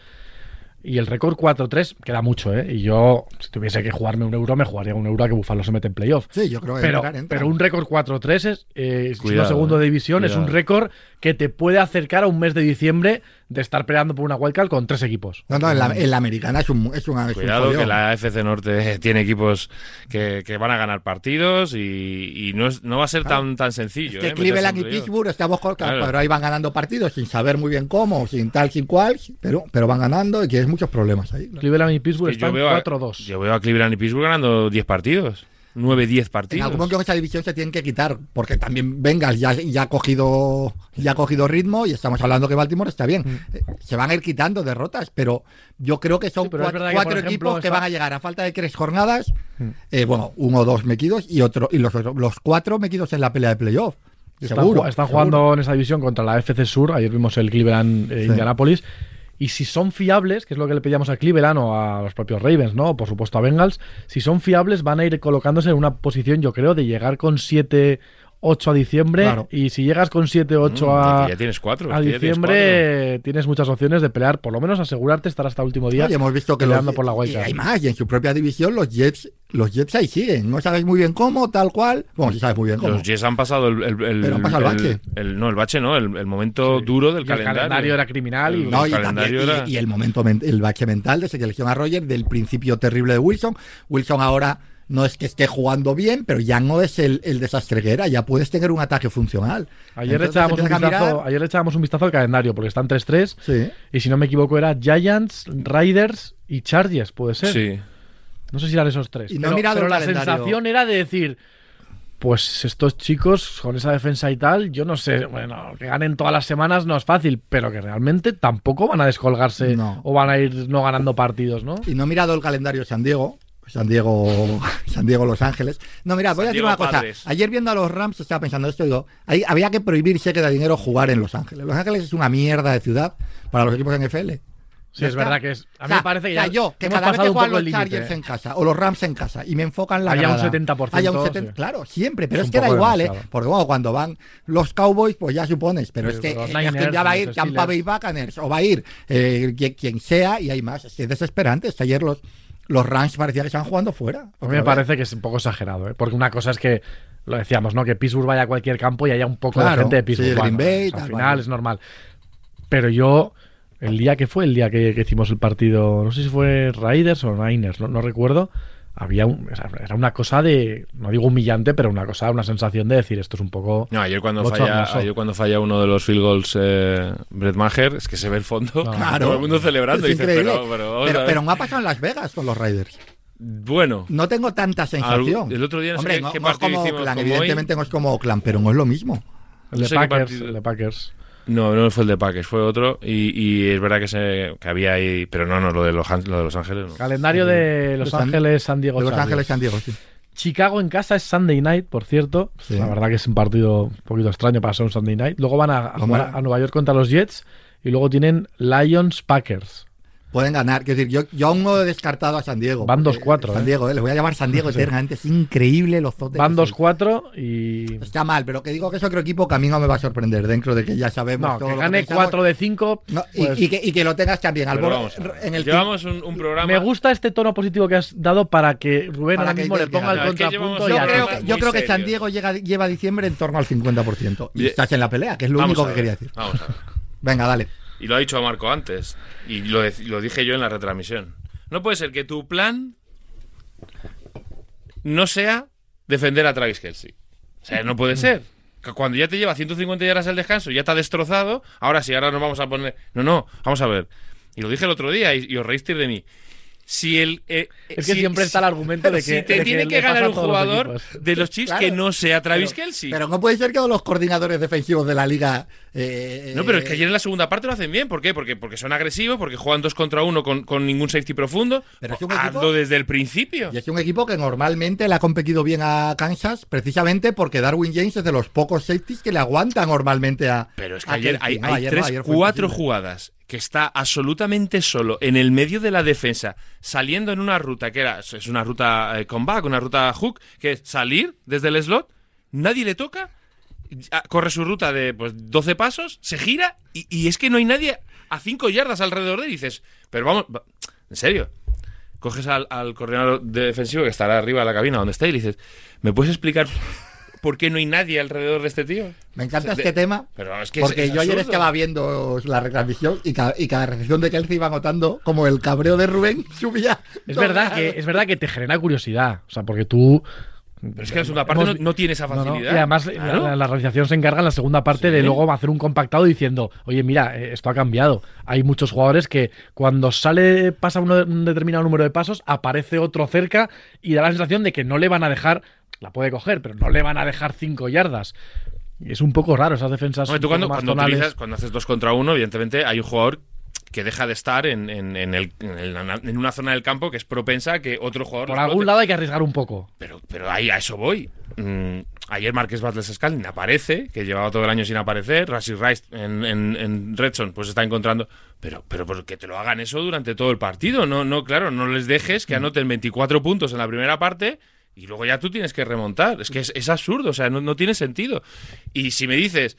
Y el récord 4-3 queda mucho, ¿eh? Y yo, si tuviese que jugarme un euro, me jugaría un euro a que Búfalo se mete en playoff. Sí, yo creo que Pero, pero un récord 4-3 es, eh, segundo de división, es un récord que te puede acercar a un mes de diciembre de estar peleando por una wildcard con tres equipos. No, no, en la, americana es, un, es una. Cuidado que la FC Norte tiene equipos que, van a ganar partidos y, no, no, va a ser tan, tan sencillo. Es que ¿eh? Cleveland y Pittsburgh estamos pero ahí van ganando partidos sin saber muy bien cómo, sin tal, sin cual, pero, pero van ganando y tienes muchos problemas ahí. Cleveland y Pittsburgh están 4-2. Yo veo a Cleveland y Pittsburgh ganando 10 partidos. 9-10 partidos. En algún momento esta división se tienen que quitar, porque también Vengas ya, ya, ha cogido, ya ha cogido ritmo y estamos hablando que Baltimore está bien. Mm. Eh, se van a ir quitando derrotas, pero yo creo que son cuatro, equipos que van a llegar a falta de tres jornadas. Mm. Eh, bueno, uno o dos mequidos y otro y los, los cuatro mequidos en la pelea de playoff. Están, están jugando en esa división contra la FC Sur. Ayer vimos el Cleveland eh, Indianapolis. Y si son fiables, que es lo que le pedíamos a Cleveland o a los propios Ravens, ¿no? Por supuesto a Bengals, si son fiables van a ir colocándose en una posición, yo creo, de llegar con siete 8 a diciembre. Y si llegas con 7, 8 mm, a, ya tienes cuatro, a diciembre, tienes, muchas opciones de pelear, por lo menos asegurarte estar hasta el último día. y hemos visto que peleando por la y hay más, y en su propia división los Jets los Jets ahí siguen. No sabes muy bien cómo, tal cual. Bueno, sí sabes muy bien cómo. Los Jets han pasado el. el, el Pero han pasado el bache. no, el bache no, el, momento duro del calendario. El calendario era criminal. Y, no, y, y, el momento, el bache mental de selección a Roger, del principio terrible de Wilson. Wilson ahora no es que esté jugando bien, pero ya no es el, desastre que era, ya puedes tener un ataque funcional. Ayer, le echábamos un vistazo, ayer echábamos un vistazo al calendario, porque están 3-3, y si no me equivoco era Giants, Riders y Chargers, puede ser. Sí. No sé si eran esos tres. Y no pero, pero la sensación era de decir, pues estos chicos con esa defensa y tal, yo no sé, bueno, que ganen todas las semanas no es fácil, pero que realmente tampoco van a descolgarse o van a ir no ganando partidos, ¿no? Y no he mirado el calendario de San Diego, San Diego, San Diego, Los Ángeles. No, mira, voy a decir una cosa. Padres. Ayer viendo a los Rams estaba pensando esto, digo, ahí había que prohibir si que da dinero jugar en Los Ángeles. Los Ángeles es una mierda de ciudad para los equipos NFL. Sí, Ya es está. verdad que es. A mí O sea, me parece que o sea, ya yo, que cada vez que juegan los Chargers límite. en ¿eh? casa o los Rams en casa y me enfocan la Haya un grada, 70%, haya un sí. 70%, claro, siempre, pero Es que da igual, ¿eh? Porque bueno, cuando van los Cowboys, pues ya supones, pero Sí, es que, los es que Niners, ya va a ir Tampa. Bay Buccaneers o va a ir eh, quien, quien sea y hay más. Es que es desesperante. Es que ayer los, los Rams parecía que estaban jugando fuera. A mí me vez. parece que es un poco exagerado, ¿eh? porque una cosa es que lo decíamos, ¿no? Que Pittsburgh vaya a cualquier campo y haya un poco Claro, de gente de Pittsburgh. sí, Green Bueno, Bay, al final vale. es normal. Pero yo, el día que fue, el día que, que hicimos el partido, no sé si fue Raiders o Niners, no, no recuerdo, había un, o sea, era una cosa de, no digo humillante, pero una cosa, una sensación de decir esto es un poco. No, ayer cuando falla, ayer cuando falla uno de los field goals eh, Brett Maher, es que se ve el fondo, No. Claro. todo el mundo celebrando. Es y dices, increíble. pero, pero, pero, pero no ha pasado en Las Vegas con los Raiders. bueno, No tengo tanta sensación. el otro día no sé Hombre, qué- no, qué no es como Oakland, como hoy. evidentemente no es como Oakland, pero no es lo mismo. El No de sé qué Packers, Packers. No, no fue el de Packers, fue otro. Y, y es verdad que, se, que había ahí, pero no, no, lo de Los, lo de los Ángeles. No. Calendario de Los Ángeles, San Diego. De Los. Ángeles, San Diego, sí. Chicago en casa es Sunday night, por cierto. Sí. La verdad que es un partido un poquito extraño para ser un Sunday night. Luego van a, a jugar a Nueva York contra los Jets y luego tienen Lions Packers. Pueden ganar. Quiero decir, yo, yo aún no he descartado a San Diego. Van porque 2-4, San ¿eh? Diego, ¿eh? Les voy a llamar San Diego Sí. eternamente. Es increíble los zotes. Van que son. 2-4 y. Está mal, pero que digo que es otro equipo que a mí no me va a sorprender dentro de que ya sabemos No, todo que lo gane pensamos. 4 de 5. No, y, y que, y que lo tengas también al borde- en el Llevamos un, un programa. Me gusta este tono positivo que has dado para que Rubén Para ahora que mismo le ponga el ganar. Es que contrapunto Yo creo, que, yo creo que San. Diego llega, lleva diciembre en torno al 50%. Y estás en la pelea, que es lo Vamos único que quería decir. Vamos a ver. Venga, dale. Y lo ha dicho Marco antes. Y lo, lo dije yo en la retransmisión. No puede ser que tu plan no sea defender a Travis Kelsey. O sea, no puede ser. Cuando ya te lleva 150 yardas al descanso, ya ha destrozado. Ahora sí, ahora nos vamos a poner. No, no, vamos a ver. Y lo dije el otro día y, y os reísteis de mí. Si el. eh, Es que si- siempre está el argumento de que. si te tiene que ganar un los jugador de los Chiefs Claro. que no sea Travis Pero- Kelsey. Pero no puede ser que todos los coordinadores defensivos de la liga. eh, No, pero es que ayer en la segunda parte lo hacen bien. ¿Por qué? Porque, porque son agresivos, porque juegan dos contra uno con, con ningún safety profundo. Pero es un Hazlo equipo- desde el principio. Y es un equipo que normalmente le ha competido bien a Kansas, precisamente porque Darwin James es de los pocos safeties que le aguantan normalmente a. Pero es que a ayer Kelsey. hay, No, hay ayer no, tres, ayer cuatro imposible. jugadas que está absolutamente solo en el medio de la defensa, saliendo en una ruta que era es una ruta eh, comeback, una ruta hook, que es salir desde el slot, nadie le toca, corre su ruta de pues 12 pasos, se gira y, y es que no hay nadie a 5 yardas alrededor de él dices, pero vamos, va- en serio. Coges al, al coordinador defensivo que estará arriba de la cabina donde está y le dices, ¿me puedes explicar por qué no hay nadie alrededor de este tío? Me encanta O sea, este de- tema. Pero es que porque es yo ayer estaba viendo la retransmisión y cada, y cada recepción de Kelsey iba notando como el cabreo de Rubén subía. Es verdad, que, es verdad que te genera curiosidad. O sea, porque tú. Pero es que la segunda parte Hemos- no, no tiene esa No, no, facilidad. Y además Claro. la, la realización se encarga en la segunda parte de luego hacer un compactado diciendo, oye, mira, eh, esto ha cambiado. Hay muchos jugadores que cuando sale, pasa uno- un determinado número de pasos, aparece otro cerca y da la sensación de que no le van a dejar, la puede coger, pero no le van a dejar cinco yardas. Y es un poco raro esas defensas. Tú cuando, utilizas, cuando haces dos contra uno, evidentemente hay un jugador que deja de estar en, en- en el- en el- en una zona del campo que es propensa a que otro jugador. Por algún lado hay que arriesgar un poco. Pero, pero ahí a eso voy. Mm, ayer Marques Battles Scalding aparece, que llevaba todo el año sin aparecer. Rashid Rice en, Redson pues está encontrando. Pero, pero por que te lo hagan eso durante todo el partido. No, no, claro, no les dejes que anoten 24 puntos en la primera parte y luego ya tú tienes que remontar. Es que es, es absurdo, o sea, no, no tiene sentido. Y si me dices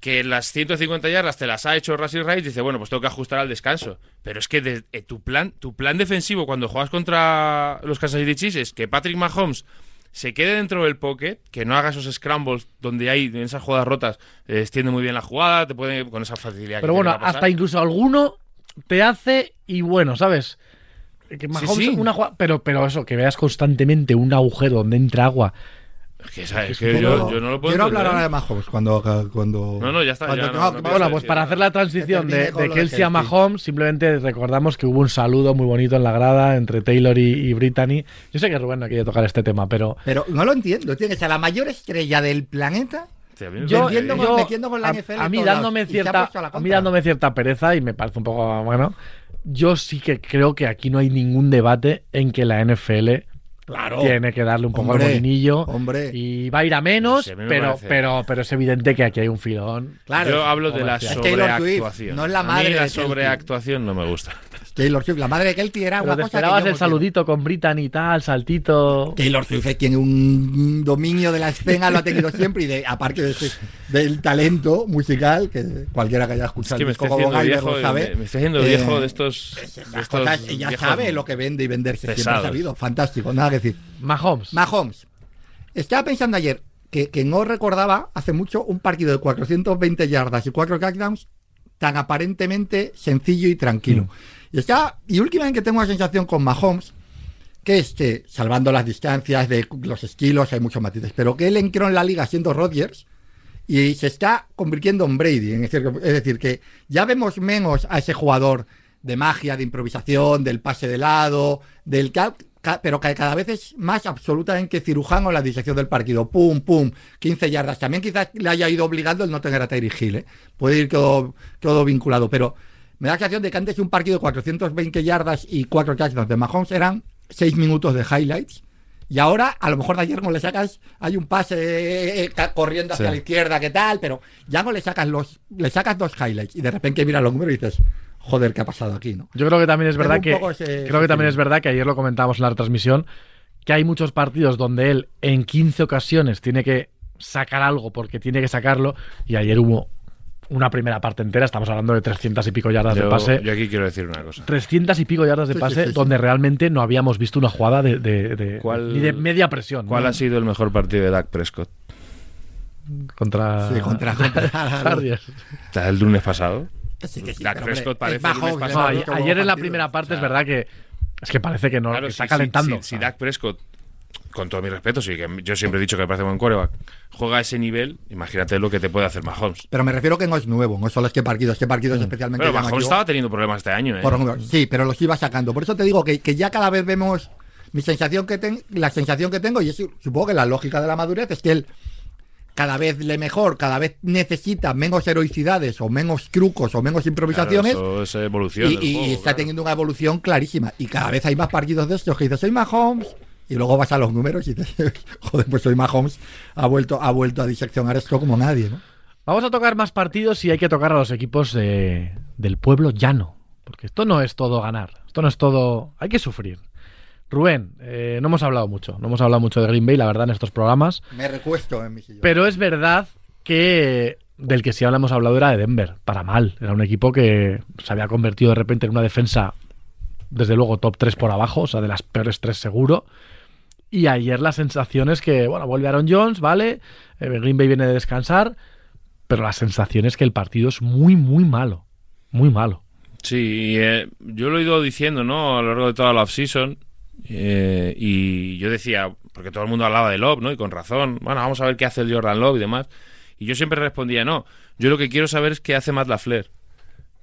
que las 150 yardas te las ha hecho Rashid Rice, dice, bueno, pues tengo que ajustar al descanso. Pero es que de- eh, tu, plan, tu plan defensivo cuando juegas contra los Kansas City Chiefs es que Patrick Mahomes se quede dentro del pocket, que no haga esos scrambles donde hay en esas jugadas rotas, eh, extiende muy bien la jugada, te puede con esa facilidad. Pero que bueno, hasta incluso alguno te hace y bueno, ¿sabes? Que Mahomes, sí. una jugada- pero, pero eso, que veas constantemente un agujero donde entra agua. Es que, ¿sabes? Es que yo, yo no lo puedo Quiero hablar ahora de Mahomes cuando. cuando No, no, ya está, cuando ya no- que- no bueno, sí, pues sí, para sí. hacer la transición termine de, de Kelsey a Kelsey. Mahomes, simplemente recordamos que hubo un saludo muy bonito en la grada entre Taylor y, y Brittany. Yo sé que Rubén no quiere tocar este tema, pero Pero no lo entiendo. Tiene que ser la mayor estrella del planeta. Sí, a mí yo, Metiendo con- yo- metiendo con la a, NFL a mí en todos dándome cierta a a mí dándome cierta pereza y me parece un poco bueno yo sí que creo que aquí no hay ningún debate en que la NFL Claro. tiene que darle un poco Hombre, al molinillo hombre. y va a ir a menos, pero, pero, pero es evidente que aquí hay un filón. Claro. Yo hablo de la sobreactuación. no es la A mí madre la sobreactuación no me gusta. Taylor Swift, la madre de Kelty era Pero una te cosa que esperabas yo el saludito con Brittany y tal, saltito. Taylor Swift tiene un dominio de la escena, lo ha tenido siempre, y de, aparte de ese- del talento musical, que cualquiera que haya Es escuchado que el me disco estoy haciendo viejo, lo sabe. me, me estoy haciendo Eh, viejo de estos, de estos cosas, ella viejos sabe lo que vende y venderse, siempre ha pesados. sabido. Fantástico, nada que decir. Mahomes. Mahomes. Estaba pensando ayer que, que no recordaba hace mucho un partido de 420 yardas y 4 touchdowns tan aparentemente sencillo y tranquilo. Y, está, y últimamente tengo una sensación con Mahomes que este, salvando las distancias de los estilos, hay muchos matices, pero que él entró en la liga siendo Rodgers y se está convirtiendo en Brady. Es decir, que ya vemos menos a ese jugador de magia, de improvisación, del pase de lado, del pero que cada vez es más absolutamente cirujano la disección del partido. Pum, pum, 15 yardas. También quizás le haya ido obligando el no tener a Tyreek Hill. ¿eh? Puede ir todo, todo vinculado, pero me da la sensación de que antes de un partido de 420 yardas y 4 touchdowns de Mahomes eran 6 minutos de highlights. Y ahora, a lo mejor de ayer no le sacas, hay un pase eh, eh, ca- corriendo hacia Sí. la izquierda, ¿qué tal? Pero ya no le sacas los, le sacas dos highlights y de repente miras los números y dices, joder, ¿qué ha pasado aquí? ¿no? Yo creo que también es Tengo verdad que ese- creo ese que también es verdad que ayer lo comentábamos en la retransmisión que hay muchos partidos donde él en 15 ocasiones tiene que sacar algo porque tiene que sacarlo y ayer hubo una primera parte entera, estamos hablando de 300 y pico yardas de pase. yo aquí quiero decir una cosa. 300 y pico yardas de pase sí, sí. donde realmente no habíamos visto una jugada de, de- de- ¿Cuál- ni de media presión. ¿Cuál ¿no? ha sido el mejor partido de Dak Prescott? Contra, Sí, contra- contra- Chargers. ¿Está ¿El lunes pasado? Sí, que Prescott parece el lunes No, pasado. ayer, en la primera parte O es verdad que es que parece que no Claro, que si, está si- calentando. si- si Dak Prescott, con todo mi respeto, sí, que yo siempre he dicho que me parece buen quarterback, juega a ese nivel, imagínate lo que te puede hacer Mahomes. Pero me refiero que no es nuevo, no solo es que partidos, que partidos especialmente Pero. Mahomes estaba teniendo problemas este año, ¿eh? Por. Sí, pero los iba sacando. Por eso te digo que, que ya cada vez vemos mi sensación que ten- la sensación que tengo, y es, supongo que la lógica de la madurez es que él cada vez le mejor, cada vez necesita menos heroicidades o menos trucos o menos Claro, improvisaciones. eso es evolución. y del y juego, está claro. teniendo una evolución clarísima. Y cada vez hay más partidos de estos que dices, soy Mahomes. Y luego vas a los números y dices, joder, pues soy Mahomes. Ha vuelto, ha vuelto a diseccionar esto como nadie, ¿no? Vamos a tocar más partidos y hay que tocar a los equipos de- del pueblo llano. Porque esto no es todo ganar. Esto no es todo. Hay que sufrir. Rubén, eh, no hemos hablado mucho. No hemos hablado mucho de Green Bay, la verdad, en estos programas. Me recuesto en mi sillón. Pero es verdad que del que sí hablamos hablado era de Denver, para mal. Era un equipo que se había convertido de repente en una defensa, desde luego, top 3 por abajo, o sea, de las peores 3 seguro. Y ayer la sensación es que, bueno, vuelve Aaron Jones, ¿vale? Eh, Green Bay viene de descansar, pero la sensación es que el partido es muy, muy malo. Muy malo. Sí, eh, yo lo he ido diciendo, ¿no? A lo largo de toda la off-season. eh, y yo decía, porque todo el mundo hablaba de Love, ¿no? Y con razón. Bueno, vamos a ver qué hace el Jordan Love y demás. Y yo siempre respondía, no. Yo lo que quiero saber es qué hace Matt LaFleur.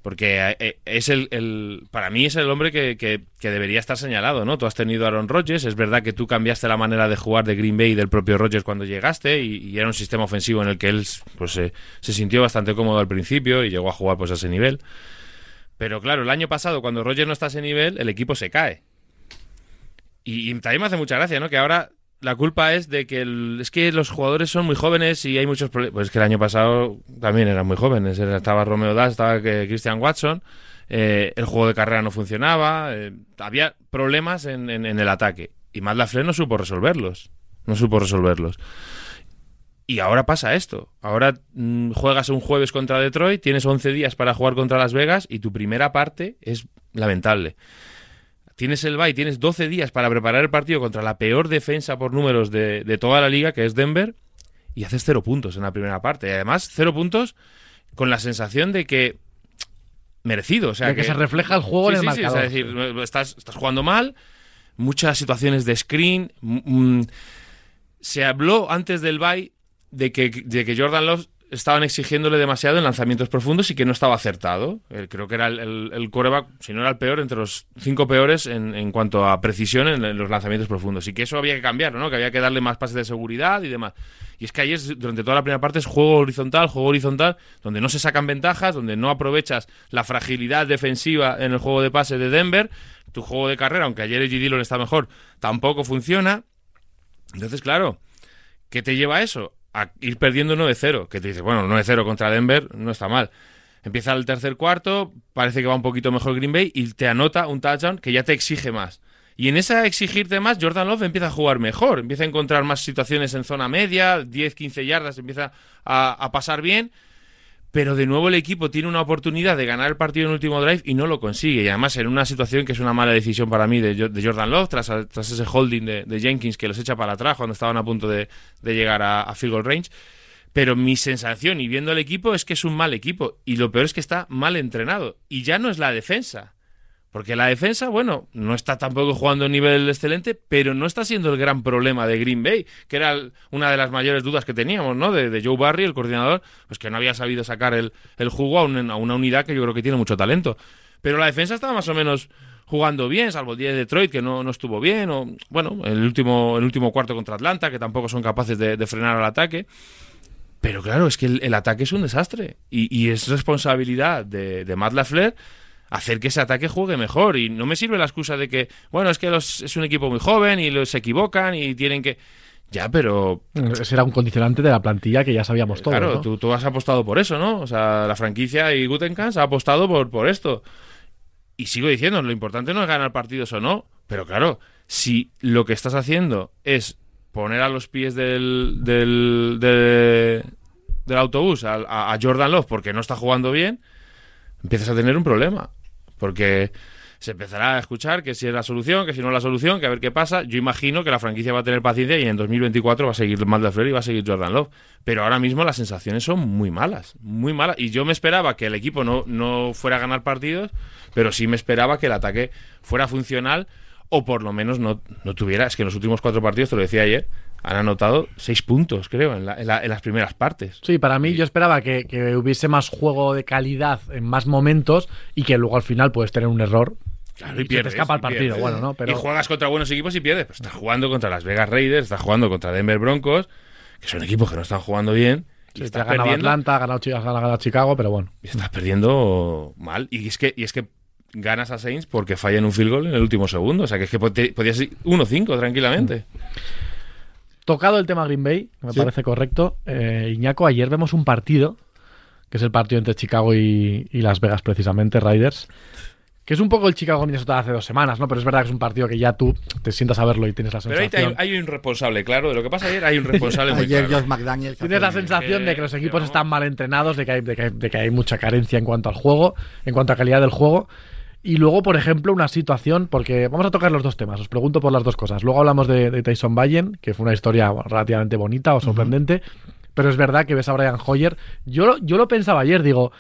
Porque eh, es el, el- para mí es el hombre que, que- debería estar señalado, ¿no? Tú has tenido a Aaron Rodgers, es verdad que tú cambiaste la manera de jugar de Green Bay y del propio Rodgers cuando llegaste y, y era un sistema ofensivo en el que él pues, eh, se sintió bastante cómodo al principio y llegó a jugar pues a ese nivel. Pero claro, el año pasado cuando Rodgers no está a ese nivel, el equipo se cae. Y, y también me hace mucha gracia, ¿no? Que ahora la culpa es de que el- es que los jugadores son muy jóvenes y hay muchos problemas. Pues es que el año pasado también eran muy jóvenes. Estaba Romeo Das, estaba que Christian Watson. eh, el juego de carrera no funcionaba. eh, había problemas en, en- en el ataque. Y Matt LaFleur no supo resolverlos. No supo resolverlos. Y ahora pasa esto. Ahora mm, juegas un jueves contra Detroit, tienes 11 días para jugar contra Las Vegas y tu primera parte es lamentable. Tienes el bye, tienes 12 días para preparar el partido contra la peor defensa por números de, de toda la liga, que es Denver, y haces cero puntos en la primera parte. Y además, cero puntos con la sensación de que merecido. O sea, De que se refleja el juego en el sí, sí, sí, es decir, estás, estás jugando mal, muchas situaciones de screen. mm, mm, se habló antes del bye de que, de que Jordan Love estaban exigiéndole demasiado en lanzamientos profundos y que no estaba acertado. Eh, creo que era el, el, coreback, si no era el peor, entre los cinco peores en, en cuanto a precisión en, los lanzamientos profundos. Y que eso había que cambiarlo, ¿no? Que había que darle más pases de seguridad y demás. Y es que ayer, durante toda la primera parte, es juego horizontal, juego horizontal, donde no se sacan ventajas, donde no aprovechas la fragilidad defensiva en el juego de pase de Denver. Tu juego de carrera, aunque ayer el Dillon está mejor, tampoco funciona. Entonces, claro, ¿qué te lleva a eso? A ir perdiendo 9-0, que te dices, bueno, 9-0 contra Denver no está mal. Empieza el tercer cuarto, parece que va un poquito mejor Green Bay y te anota un touchdown que ya te exige más. Y en esa exigirte más, Jordan Love empieza a jugar mejor, empieza a encontrar más situaciones en zona media, 10-15 yardas, empieza a pasar bien pero de nuevo el equipo tiene una oportunidad de ganar el partido en último drive y no lo consigue. Y además en una situación que es una mala decisión para mí de, Jordan Love, tras, tras ese holding de, Jenkins que los echa para atrás cuando estaban a punto de, llegar a, a, field goal range. Pero mi sensación y viendo el equipo es que es un mal equipo. Y lo peor es que está mal entrenado. Y ya no es la defensa. Porque la defensa, bueno, no está tampoco jugando a un nivel excelente, pero no está siendo el gran problema de Green Bay, que era una de las mayores dudas que teníamos, ¿no? De, Joe Barry, el coordinador, pues que no había sabido sacar el, jugo a, una unidad que yo creo que tiene mucho talento. Pero la defensa estaba más o menos jugando bien, salvo el día de Detroit, que no, estuvo bien, o bueno, el último, el último cuarto contra Atlanta, que tampoco son capaces de, frenar al ataque. Pero claro, es que el, ataque es un desastre. Y, es responsabilidad de, de Matt LaFleur hacer que ese ataque juegue mejor. Y no me sirve la excusa de que, bueno, es que los, es un equipo muy joven y los se equivocan y tienen que... Ya, pero... Ese era un condicionante de la plantilla que ya sabíamos todo. Claro, tú, tú, has apostado por eso, ¿no? O sea, la franquicia y Gutenkans ha apostado por, por esto. Y sigo diciendo, lo importante no es ganar partidos o no, pero claro, si lo que estás haciendo es poner a los pies del, del, del autobús a, a Jordan Love porque no está jugando bien, empiezas a tener un problema. Porque se empezará a escuchar que si es la solución, que si no es la solución, que a ver qué pasa. Yo imagino que la franquicia va a tener paciencia y en 2024 va a seguir Matt Fleur y va a seguir Jordan Love. Pero ahora mismo las sensaciones son muy malas, muy malas. Y yo me esperaba que el equipo no, no fuera a ganar partidos, pero sí me esperaba que el ataque fuera funcional o por lo menos no, no tuviera. Es que en los últimos cuatro partidos, te lo decía ayer, han anotado seis puntos, creo, en, las primeras partes. Sí, para mí yo esperaba que, hubiese más juego de calidad en más momentos y que luego al final puedes tener un error. Claro, y, pierdes, te escapa el partido, bueno, ¿no? Pero... Y juegas contra buenos equipos y pierdes. Pues estás jugando contra las Vegas Raiders, estás jugando contra Denver Broncos, que son equipos que no están jugando bien. y estás ganando Atlanta, ha ganado, Chicago, pero bueno. Y estás perdiendo mal. Y es que, y es que ganas a Saints porque fallan un field goal en el último segundo. O sea, que es que podías ir 1-5 tranquilamente. Tocado el tema Green Bay, me parece correcto. Eh, Iñaco, ayer vemos un partido, que es el partido entre Chicago y, Las Vegas, precisamente, Riders. Que es un poco el Chicago Minnesota hace dos semanas, ¿no? Pero es verdad que es un partido que ya tú te sientas a verlo y tienes la sensación. Pero hay, un responsable, claro. De lo que pasa ayer hay un responsable muy ayer claro. McDaniel. Tienes la sensación de que los equipos están mal entrenados, de que, hay, de que hay mucha carencia en cuanto al juego, en cuanto a calidad del juego. Y luego, por ejemplo, una situación, porque vamos a tocar los dos temas, os pregunto por las dos cosas. Luego hablamos de, Tyson Bayen, que fue una historia relativamente bonita o sorprendente, pero es verdad que ves a Brian Hoyer. Yo, yo lo pensaba ayer, digo,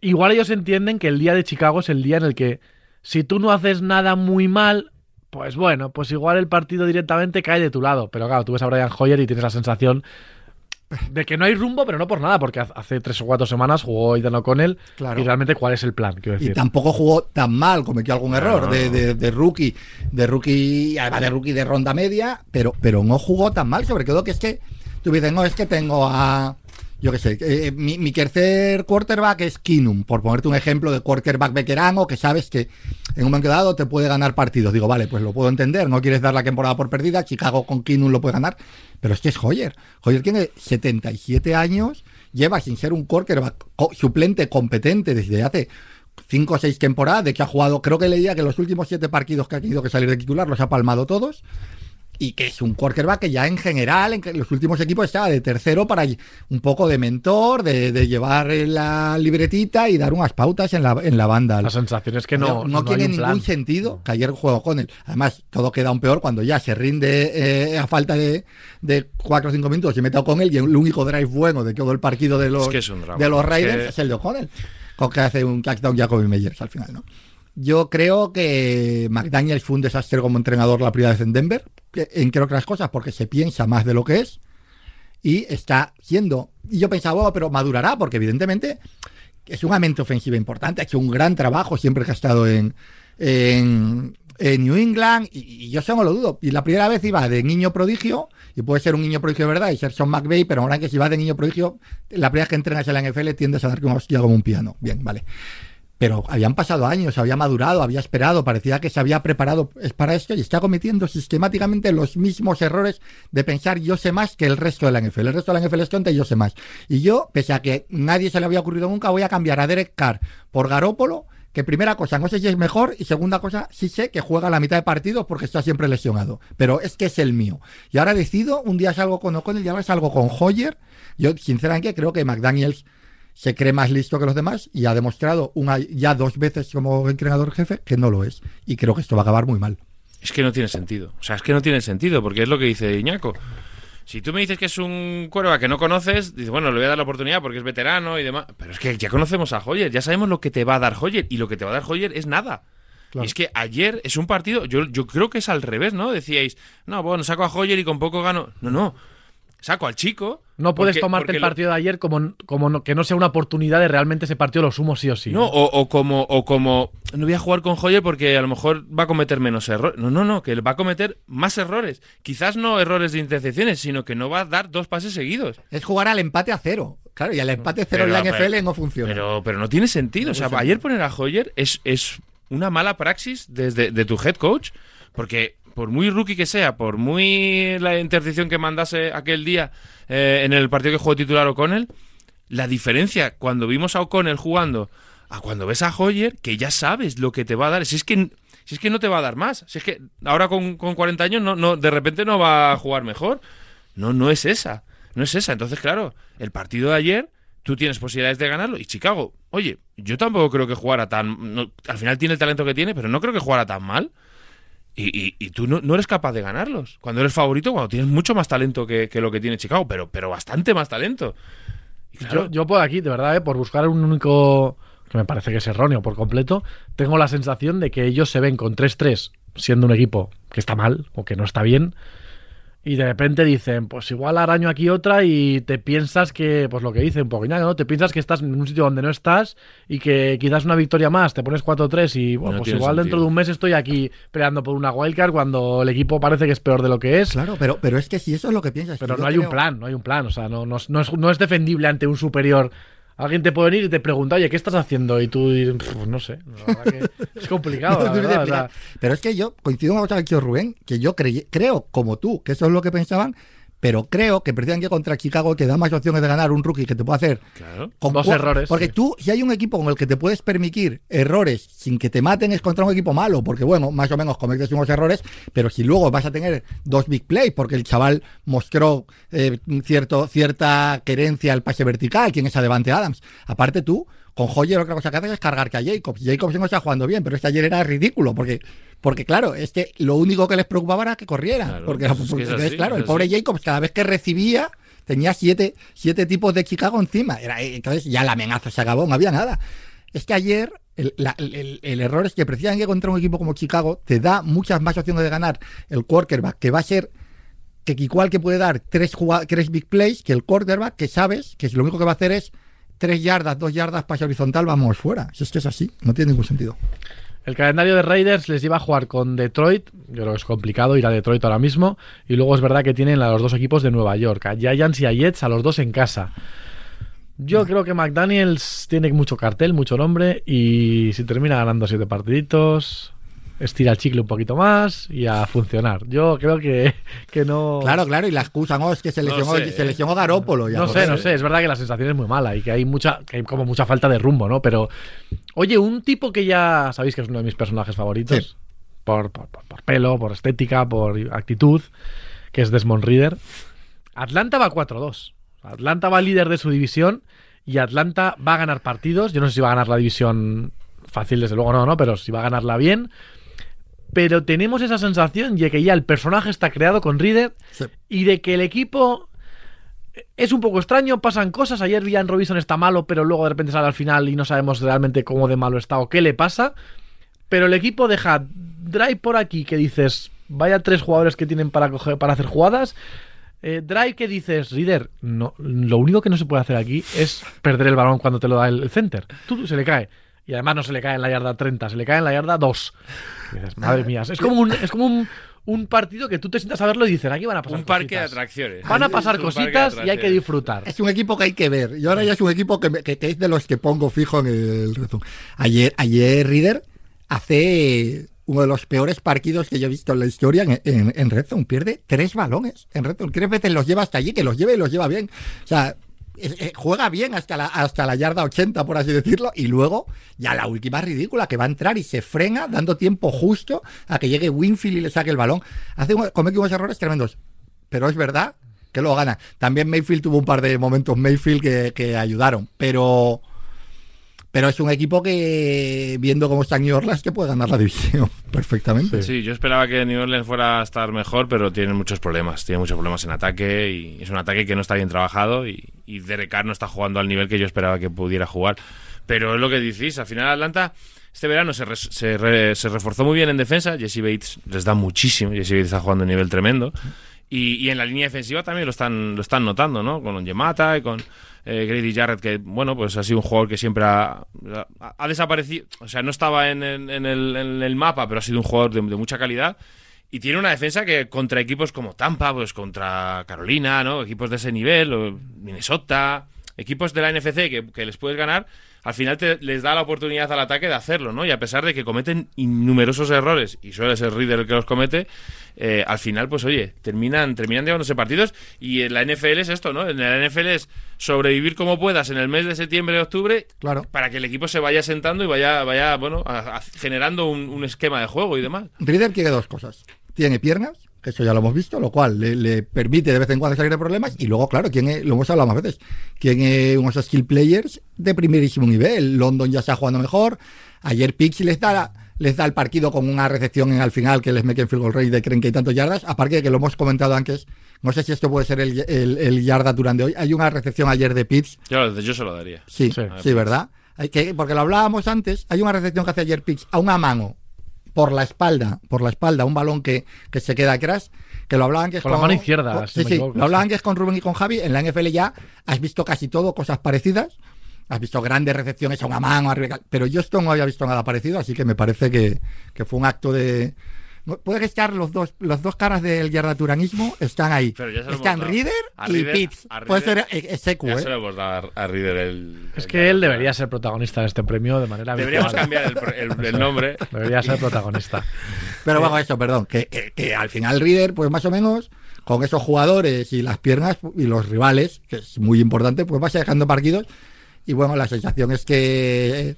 igual ellos entienden que el día de Chicago es el día en el que si tú no haces nada muy mal, pues bueno, pues igual el partido directamente cae de tu lado. Pero claro, tú ves a Brian Hoyer y tienes la sensación de que no hay rumbo, pero no por nada, porque hace tres o cuatro semanas jugó Aidan O'Connell claro. y realmente cuál es el plan, quiero decir. Y tampoco jugó tan mal, cometió algún error de, de, rookie, de rookie, además de rookie de ronda media, pero, pero no jugó tan mal, sobre todo que es que tú dices, no, es que tengo a yo qué sé, eh, mi, tercer quarterback es Kinum, por ponerte un ejemplo de quarterback veterano que sabes que en un momento dado te puede ganar partidos. Digo, vale, pues lo puedo entender, no quieres dar la temporada por perdida, Chicago con Kinum lo puede ganar, pero es que es Hoyer. Hoyer tiene 77 años, lleva sin ser un quarterback suplente competente desde hace 5 o 6 temporadas, de que ha jugado, creo que leía que los últimos 7 partidos que ha tenido que salir de titular los ha palmado todos y que es un quarterback que ya en general en los últimos equipos estaba de tercero para un poco de mentor, de, llevar la libretita y dar unas pautas en la, en la banda. La sensación es que no. No, tiene ningún sentido que ayer juego con él. Además, todo queda aún peor cuando ya se rinde eh, a falta de, de 4 o 5 minutos y metido con él y el único drive bueno de todo el partido de los, de los Raiders es, el de O'Connell. Con que hace un touchdown Jacoby Meyers al final, ¿no? Yo creo que McDaniels fue un desastre como entrenador la primera vez en Denver, en creo que las cosas, porque se piensa más de lo que es. y está siendo. Y yo pensaba, oh, pero madurará, porque evidentemente es una mente ofensiva importante, ha hecho un gran trabajo siempre que ha estado en, en, en New England, y, y yo eso no lo dudo. Y la primera vez iba de niño prodigio, y puede ser un niño prodigio de verdad y ser Sean McVay, pero ahora que si vas de niño prodigio, la primera vez que entrenas en la NFL tiendes a dar como hostia como un piano. Bien, vale. Pero habían pasado años, había madurado, había esperado, parecía que se había preparado para esto y está cometiendo sistemáticamente los mismos errores de pensar yo sé más que el resto de la NFL. El resto de la NFL es tonta y yo sé más. Y yo, pese a que nadie se le había ocurrido nunca, voy a cambiar a Derek Carr por Garópolo, que primera cosa, no sé si es mejor, y segunda cosa, sí sé que juega la mitad de partidos porque está siempre lesionado. Pero es que es el mío. Y ahora decido, un día salgo con O'Connell y ahora salgo con Hoyer. Yo, sinceramente, creo que McDaniels se cree más listo que los demás y ha demostrado una, ya dos veces como entrenador jefe que no lo es. Y creo que esto va a acabar muy mal. Es que no tiene sentido. O sea, es que no tiene sentido, porque es lo que dice Iñaco. Si tú me dices que es un cuerva que no conoces, dices, bueno, le voy a dar la oportunidad porque es veterano y demás. Pero es que ya conocemos a Hoyer, ya sabemos lo que te va a dar Hoyer y lo que te va a dar Hoyer es nada. Claro. Y es que ayer es un partido, yo, yo creo que es al revés, ¿no? Decíais, no, bueno, saco a Hoyer y con poco gano. No, no. Saco al chico. No puedes porque, tomarte porque el partido lo... de ayer como, como no, que no sea una oportunidad de realmente ese partido lo sumo sí o sí. No, o, o, como, o como no voy a jugar con Hoyer porque a lo mejor va a cometer menos errores. No, no, no, que va a cometer más errores. Quizás no errores de intercepciones, sino que no va a dar dos pases seguidos. Es jugar al empate a cero. Claro, y al empate cero pero, en la NFL pero, no funciona. Pero, pero no tiene sentido. No o sea, sentido. ayer poner a Hoyer es, es una mala praxis desde de tu head coach. Porque por muy rookie que sea, por muy la intercepción que mandase aquel día eh, en el partido que jugó titular O'Connell, la diferencia cuando vimos a O'Connell jugando a cuando ves a Hoyer, que ya sabes lo que te va a dar. Si es que, si es que no te va a dar más. Si es que ahora con, con 40 años no, no, de repente no va a jugar mejor. No, no es esa. No es esa. Entonces, claro, el partido de ayer, tú tienes posibilidades de ganarlo. Y Chicago, oye, yo tampoco creo que jugara tan. Al final tiene el talento que tiene, pero no creo que jugara tan mal. Y, y, y, tú no, no, eres capaz de ganarlos. Cuando eres favorito, cuando tienes mucho más talento que, que lo que tiene Chicago, pero, pero bastante más talento. Claro, yo, yo, por aquí, de verdad, ¿eh? por buscar un único, que me parece que es erróneo por completo, tengo la sensación de que ellos se ven con 3-3 siendo un equipo que está mal o que no está bien. Y de repente dicen, pues igual araño aquí otra y te piensas que, pues lo que dicen un poco, ¿no? Te piensas que estás en un sitio donde no estás y que quizás una victoria más, te pones 4-3 y bueno, no pues igual sentido. dentro de un mes estoy aquí peleando por una wildcard cuando el equipo parece que es peor de lo que es. Claro, pero, pero es que si eso es lo que piensas. Pero no hay creo... un plan, no hay un plan, o sea, no, no, no, es, no es defendible ante un superior Alguien te puede venir y te pregunta, oye, ¿qué estás haciendo? Y tú, pues no sé, es complicado. no, verdad, o sea... Pero es que yo coincido con lo que Rubén, que yo cre creo, como tú, que eso es lo que pensaban, pero creo que precisamente contra Chicago te da más opciones de ganar un rookie que te puede hacer claro. con dos errores. Porque sí. tú, si hay un equipo con el que te puedes permitir errores sin que te maten, es contra un equipo malo, porque bueno, más o menos cometes unos errores, pero si luego vas a tener dos big plays, porque el chaval mostró eh, cierto, cierta querencia al pase vertical, quien es a Devante Adams. Aparte tú, con Hoyer otra cosa que haces es cargarte a Jacobs. Jacobs no está jugando bien, pero este ayer era ridículo, porque porque claro, es que lo único que les preocupaba era que corriera. Claro, porque, porque es así, claro, el pobre. Jacobs cada vez que recibía tenía siete, siete tipos de Chicago encima. Era, entonces ya la amenaza se acabó, no había nada. Es que ayer el, la, el, el, error es que precisamente contra un equipo como Chicago te da muchas más opciones de ganar el quarterback, que va a ser que igual que puede dar tres, tres big plays, que el quarterback, que sabes que lo único que va a hacer es tres yardas, dos yardas, pase horizontal, vamos fuera. Si es que es así, no tiene ningún sentido. El calendario de Raiders les lleva a jugar con Detroit. Yo creo que es complicado ir a Detroit ahora mismo. Y luego es verdad que tienen a los dos equipos de Nueva York, a Giants y a Jets, a los dos en casa. Yo creo que McDaniels tiene mucho cartel, mucho nombre. Y si termina ganando siete partiditos, estira el chicle un poquito más y a funcionar. Yo creo que, que no. Claro, claro, y la excusa no es que se lesionó, no sé. se lesionó Garópolo. no sé, no sé, es verdad que la sensación es muy mala y que hay mucha, que hay como mucha falta de rumbo, ¿no? Pero, oye, un tipo que ya sabéis que es uno de mis personajes favoritos, sí. por, por, por, por, pelo, por estética, por actitud, que es Desmond Reader. Atlanta va 4-2. Atlanta va líder de su división y Atlanta va a ganar partidos. Yo no sé si va a ganar la división fácil, desde luego no, no, pero si va a ganarla bien pero tenemos esa sensación de que ya el personaje está creado con Reader sí. y de que el equipo es un poco extraño, pasan cosas. Ayer Villan Robinson está malo, pero luego de repente sale al final y no sabemos realmente cómo de malo está o qué le pasa. Pero el equipo deja drive por aquí que dices, vaya tres jugadores que tienen para, coger, para hacer jugadas. Eh, drive que dices, Reader, no, lo único que no se puede hacer aquí es perder el balón cuando te lo da el, el center. Tú se le cae. Y además no se le cae en la yarda 30, se le cae en la yarda 2. Y dices, madre mía, es como un, es como un, un partido que tú te sientas a verlo y dices, aquí van a pasar Un parque de atracciones. Van a pasar Es un parque de cositas y hay que atracciones. disfrutar. Es un equipo que hay que ver. Y ahora ya es un equipo que, me- que- que es de los que pongo fijo en el rezo. Ayer, ayer Reader hace uno de los peores partidos que yo he visto en la historia en, en, en Red Zone. Pierde tres balones en Red Zone. Tres veces los lleva hasta allí, que los lleva y los lleva bien. O sea, eh, juega bien hasta la, hasta la yarda 80, por así decirlo, y luego ya la última ridícula, que va a entrar y se frena, dando tiempo justo a que llegue Winfield y le saque el balón. Hace comete unos errores tremendos. Pero es verdad que lo gana. También Mayfield tuvo un par de momentos Mayfield que, que ayudaron, pero pero es un equipo que viendo cómo está New Orleans que puede ganar la división perfectamente. Sí, yo esperaba que New Orleans fuera a estar mejor, pero tienen muchos problemas. Tienen muchos problemas en ataque y es un ataque que no está bien trabajado y, y Derek Carr no está jugando al nivel que yo esperaba que pudiera jugar. Pero es lo que decís, al final Atlanta este verano se, se, re- se reforzó muy bien en defensa. Jesse Bates les da muchísimo. Jesse Bates está jugando a un nivel tremendo. Y, y en la línea defensiva también lo están, lo están notando, ¿no? Con Yemata y con eh, Grady Jarrett, que, bueno, pues ha sido un jugador que siempre ha, desaparecido. O sea, no estaba en, el- mapa, pero ha sido un jugador de, de mucha calidad. Y tiene una defensa que contra equipos como Tampa, pues contra Carolina, ¿no? Equipos de ese nivel, o Minnesota, equipos de la NFC que, que les puedes ganar, al final te- les da la oportunidad al ataque de hacerlo, ¿no? Y a pesar de que cometen innumerosos errores, y suele ser Reader el que los comete, eh, al final, pues oye, terminan, terminan llevándose partidos. Y en la NFL es esto, ¿no? En la NFL es sobrevivir como puedas en el mes de septiembre y octubre Claro. para que el equipo se vaya sentando y vaya, vaya bueno, a- a- generando un, un esquema de juego y demás. Reader tiene dos cosas. Tiene piernas, que eso ya lo hemos visto, lo cual le, le permite de vez en cuando salir de problemas. Y luego, claro, tiene, lo hemos hablado más veces, tiene unos skill players de primerísimo nivel. London ya está jugando mejor. Ayer Pixie les da, les da el partido con una recepción en al final que les mete en field goal rate de creen que hay tantos yardas. Aparte de que lo hemos comentado antes, no sé si esto puede ser el, el, el yarda durante hoy. Hay una recepción ayer de Pitts Yo, yo se lo daría. Sí, Sí. sí, ¿verdad? Hay que, porque lo hablábamos antes, hay una recepción que hace ayer Pitch a una mano por la espalda, por la espalda, un balón que, que se queda atrás, que lo hablaban que es Con la mano izquierda, si sí, sí, lo hablaban que es con Rubén y con Javi, en la NFL ya has visto casi todo, cosas parecidas, has visto grandes recepciones a una mano, pero yo esto no había visto nada parecido, así que me parece que, que fue un acto de... Puede que estar los dos, los dos caras del yardaturanismo están ahí. Pero ya se lo Están. Reader y Reader- Pitts. Puede ser eh, Secu, Ya ¿eh? se lo hemos dado a Reader el. Es el- que él debería ser protagonista de este premio de manera Deberíamos habitual. cambiar el, el- el nombre. Debería ser protagonista. Pero bueno, eso, perdón, que, que, que al final Reader, pues más o menos, con esos jugadores y las piernas y los rivales, que es muy importante, pues vas dejando partidos. Y bueno, la sensación es que...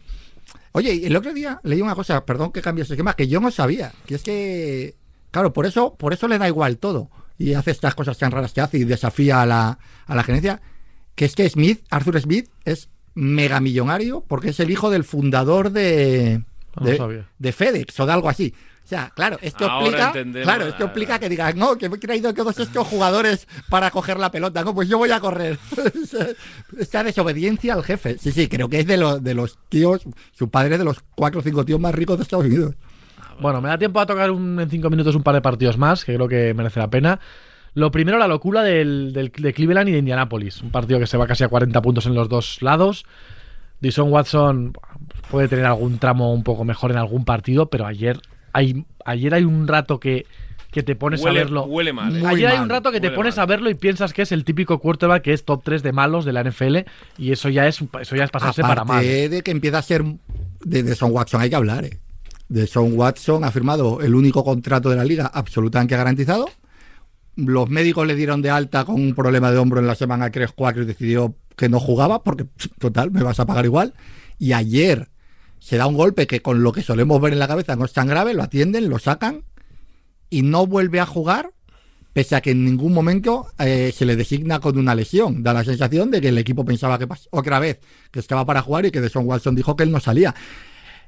Oye, el otro día leí una cosa, perdón que cambie ese esquema, que yo no sabía, que es que, claro, por eso, por eso le da igual todo. Y hace estas cosas tan raras que hace y desafía a la, a la gerencia, que es que Smith, Arthur Smith, es megamillonario porque es el hijo del fundador de, No de, sabía. de FedEx o de algo así. O sea, claro, esto Ahora explica, claro, esto explica que digan, no, que me he traído todos estos jugadores para coger la pelota, no, pues yo voy a correr. Esta desobediencia al jefe. Sí, sí, creo que es de, los de los tíos, su padre es de los cuatro o cinco tíos más ricos de Estados Unidos. Bueno, me da tiempo a tocar un- en cinco minutos un par de partidos más, que creo que merece la pena. Lo primero, la locura del, del- de Cleveland y de Indianapolis. Un partido que se va casi a 40 puntos en los dos lados. Dison Watson puede tener algún tramo un poco mejor en algún partido, pero ayer hay, ayer hay un rato que, que te pones Huele- a verlo. huele mal, ¿eh? Ayer hay mal, un rato que te pones mal. a verlo y piensas que es el típico quarterback que es top 3 de malos de la NFL y eso ya es, eso ya es pasarse para mal. Aparte de que empieza a ser de, de Son Watson, hay que hablar. ¿eh? De Son Watson ha firmado el único contrato de la liga absolutamente garantizado. Los médicos le dieron de alta con un problema de hombro en la semana 3-4 y decidió que no jugaba porque, total, me vas a pagar igual. Y ayer se da un golpe que con lo que solemos ver en la cabeza no es tan grave, lo atienden, lo sacan y no vuelve a jugar pese a que en ningún momento eh, se le designa con una lesión. Da la sensación de que el equipo pensaba que otra vez que estaba para jugar y que Deson Watson dijo que él no salía.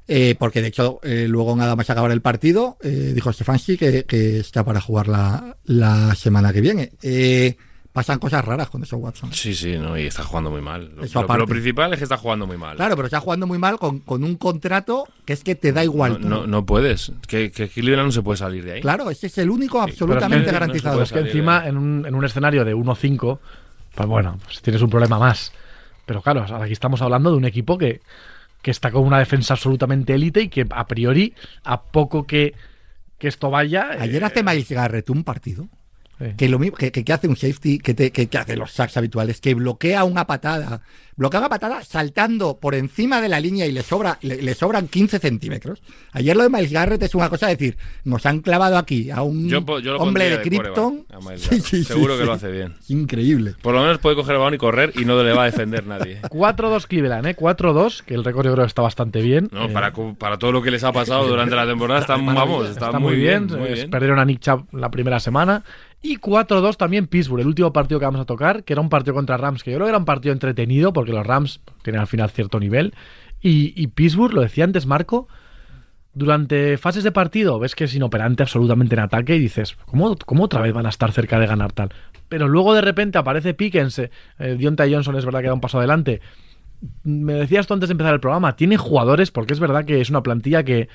Eh, porque de hecho, eh, luego nada más acabar el partido, eh, dijo Stefanski que, que está para jugar la, la semana que viene. Eh, pasan cosas raras con esos Watson. Sí, sí, no, y está jugando muy mal. Lo, Eso lo- aparte. lo principal es que está jugando muy mal. Claro, pero está jugando muy mal con, con un contrato que es que te da igual. no, no, no puedes. Que, que Cleveland no se puede salir de ahí. Claro, ese es el único Pero es que- absolutamente no se garantizado. Es que encima en un, en un escenario de 1-5, pues bueno, pues tienes un problema más. Pero claro, aquí estamos hablando de un equipo que, que está con una defensa absolutamente élite y que a priori, a poco que, que esto vaya... Ayer eh, hace Miles Garrett un partido eh, que lo mismo que, que- que hace un safety que, te- que- que hace los sacks habituales que bloquea una patada bloquea una patada saltando por encima de la línea y le sobra le, le sobran 15 centímetros ayer lo de Miles Garrett es una cosa de decir nos han clavado aquí a un Yo yo lo hombre de de Krypton Sí, sí, sí, Seguro que sí. lo hace bien. Increíble Por lo menos puede coger el balón y correr y no le va a defender nadie. 4-2 Cleveland, ¿eh? 4-2, que el récord yo creo está bastante bien. No, Eh, para, para todo lo que les ha pasado durante la temporada, están, vamos, está, está muy bien. muy eh, bien. Perdieron a Nick Chubb la primera semana. Y 4-2 también Pittsburgh, el último partido que vamos a tocar, que era un partido contra Rams, que yo creo que era un partido entretenido, porque los Rams tienen al final cierto nivel. Y, Pittsburgh, lo decía antes Marco, durante fases de partido ves que es inoperante absolutamente en ataque y dices, ¿cómo, cómo otra vez van a estar cerca de ganar tal? Pero luego de repente aparece Pickens, eh, eh, Deontay Johnson es verdad que da un paso adelante. Me decías tú antes de empezar el programa, tiene jugadores, porque es verdad que es una plantilla que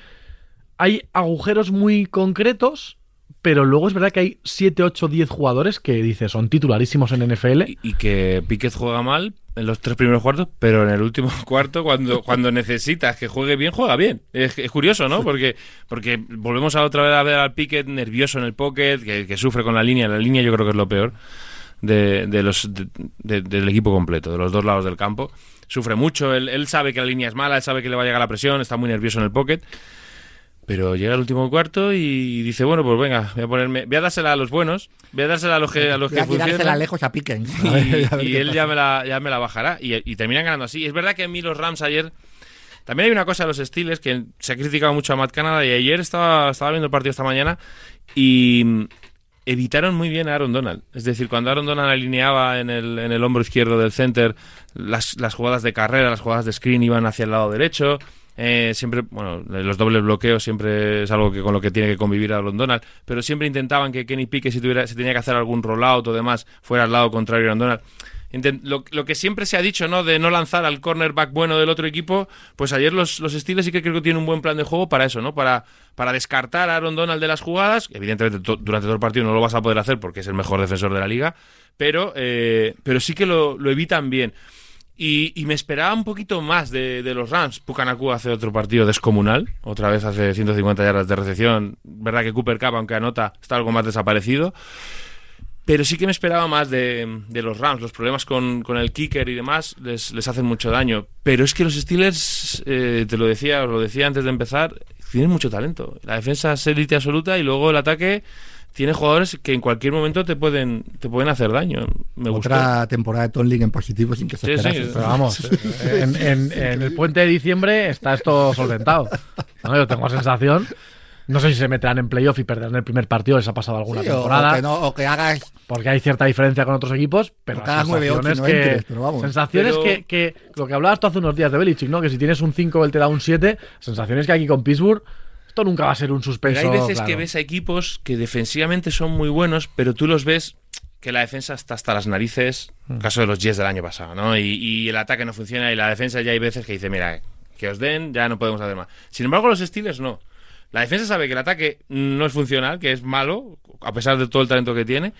hay agujeros muy concretos, pero luego es verdad que hay 7, 8, 10 jugadores que dices son titularísimos en NFL. Y, y que Piquet juega mal en los tres primeros cuartos, pero en el último cuarto, cuando, cuando necesitas que juegue bien, juega bien. Es, es curioso, ¿no? Porque, porque volvemos a otra vez a ver al Piquet nervioso en el pocket, que, que sufre con la línea. La línea yo creo que es lo peor de, de los, de- de- del equipo completo, de los dos lados del campo. Sufre mucho, él, él sabe que la línea es mala, él sabe que le va a llegar la presión, está muy nervioso en el pocket. Pero llega el último cuarto y dice, bueno, pues venga, voy a ponerme, voy a dársela a los buenos, voy a dársela a los que, a los voy que a funcionan lejos a Pickens y, A ver- a ver y qué él pasa. ya me, la, ya me la bajará. Y, y terminan ganando así. Es verdad que a mí los Rams ayer. También hay una cosa de los Steelers que se ha criticado mucho a Matt Canada. Y ayer estaba, estaba viendo el partido esta mañana y mm, evitaron muy bien a Aaron Donald. Es decir, cuando Aaron Donald alineaba en el, en el hombro izquierdo del center, las, las jugadas de carrera, las jugadas de screen iban hacia el lado derecho. Eh, siempre, bueno, los dobles bloqueos siempre es algo que con lo que tiene que convivir Aaron Donald, pero siempre intentaban que Kenny Pickett, si, tuviera, si tenía que hacer algún rollout o demás, fuera al lado contrario a Aaron Donald. Lo, que siempre se ha dicho, ¿no? De no lanzar al cornerback bueno del otro equipo, pues ayer los, los Steelers sí que creo que tienen un buen plan de juego para eso, ¿no? Para, para descartar a Aaron Donald de las jugadas. Evidentemente, durante todo el partido no lo vas a poder hacer porque es el mejor defensor de la liga, pero, eh, pero sí que lo, lo evitan bien. Y, me esperaba un poquito más de, los Rams. Pucanacu hace otro partido descomunal. Otra vez hace 150 yardas de recepción. Verdad que Cooper Cup, aunque anota, está algo más desaparecido. Pero sí que me esperaba más de, de los Rams. Los problemas con, con el kicker y demás les, les hacen mucho daño. Pero es que los Steelers, eh, te lo decía, os lo decía antes de empezar, tienen mucho talento. La defensa es élite absoluta y luego el ataque tiene jugadores que en cualquier momento te pueden, te pueden hacer daño. Me gustó. otra temporada de Tomlin en positivo sin que se Sí, esperase sí. Pero vamos, en, en- en el puente de diciembre está esto solventado. ¿no? Yo tengo la sensación. No sé si se meterán en playoff y perderán el primer partido, les ha pasado alguna Sí, temporada. o, que no, o que hagas Porque hay cierta diferencia con otros equipos, pero ocho, sensaciones no que, entres, pero vamos. sensaciones Pero- que, que lo que hablabas tú hace unos días de Belichick, ¿no? Que si tienes un 5 él te da un 7, sensaciones que aquí con Pittsburgh esto nunca va a ser un suspenso. Pero hay veces claro. que ves a equipos que defensivamente son muy buenos, pero tú los ves que la defensa está hasta las narices, Mm. caso de los Jets del año pasado, ¿no? Y, y el ataque no funciona y la defensa ya hay veces que dice, mira, que os den, ya no podemos hacer más. Sin embargo, los Steelers no. La defensa sabe que el ataque no es funcional, que es malo, a pesar de todo el talento que tiene.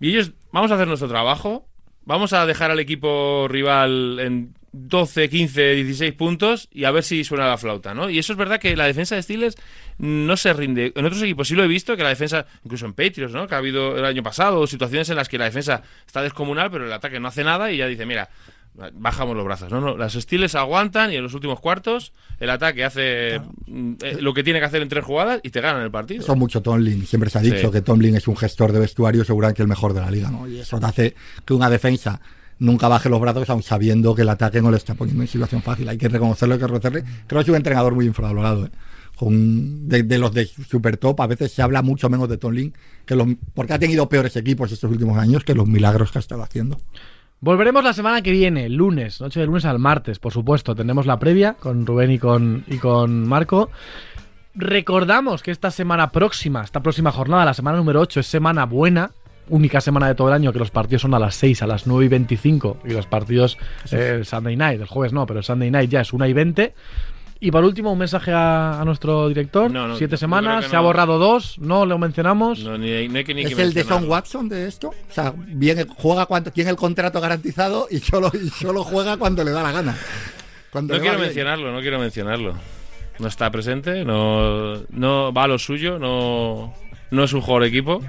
Y ellos, vamos a hacer nuestro trabajo, vamos a dejar al equipo rival en 12, 15, 16 puntos y a ver si suena la flauta, ¿no? Y eso es verdad que la defensa de Steelers no se rinde. En otros equipos sí lo he visto, que la defensa, incluso en Patriots, ¿no? Que ha habido el año pasado situaciones en las que la defensa está descomunal, pero el ataque no hace nada y ya dice, mira, bajamos los brazos. No, no, las Steelers aguantan y en los últimos cuartos el ataque hace eh, lo que tiene que hacer en tres jugadas y te ganan el partido. Son mucho Tomlin. Siempre se ha dicho Sí. que Tomlin es un gestor de vestuario seguramente el mejor de la liga. ¿no? Y eso te hace que una defensa nunca baje los brazos, aun sabiendo que el ataque no le está poniendo en situación fácil. Hay que reconocerlo, hay que reconocerle. Creo que es un entrenador muy infravalorado. ¿eh? Con, de, los de super top, a veces se habla mucho menos de Tomlin, porque ha tenido peores equipos estos últimos años que los milagros que ha estado haciendo. Volveremos la semana que viene, lunes, noche de lunes al martes, por supuesto. Tendremos la previa con Rubén y con, y con Marco. Recordamos que esta semana próxima, esta próxima jornada, la semana número 8, es semana buena, única semana de todo el año que los partidos son a las 6, a las 9 y 25 y los partidos eh, el Sunday Night, el jueves no, pero el Sunday Night ya es 1 y 20. Y por último, un mensaje a, a nuestro director. No, no, Siete semanas, que se ha no. borrado dos, no lo mencionamos. No, ni, no que ni que ¿Es el de. Son Watson de esto? O sea, bien, juega cuando tiene el contrato garantizado y solo, y solo juega cuando le da la gana. Cuando No quiero bien. mencionarlo, no quiero mencionarlo. No está presente, no, no va a lo suyo, no, no es un jugador de equipo.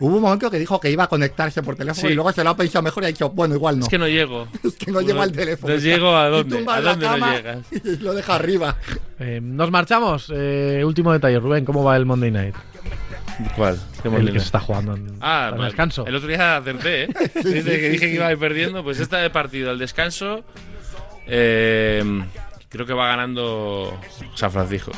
Hubo un momento que dijo que iba a conectarse por teléfono Sí. y luego se lo ha pensado mejor y ha dicho, bueno, igual no. Es que no llego. Es que no llego al teléfono. No llego a dónde. ¿A dónde no cama llegas? Y lo deja arriba. Eh, nos marchamos. Eh, último detalle, Rubén, ¿cómo va el Monday Night? ¿Cuál? ¿Qué El molino? que se está jugando en, Ah, en descanso. El otro día acerté, ¿eh? Dice que dije que iba a ir perdiendo. Pues este de partido, el descanso, eh, creo que va ganando San Francisco.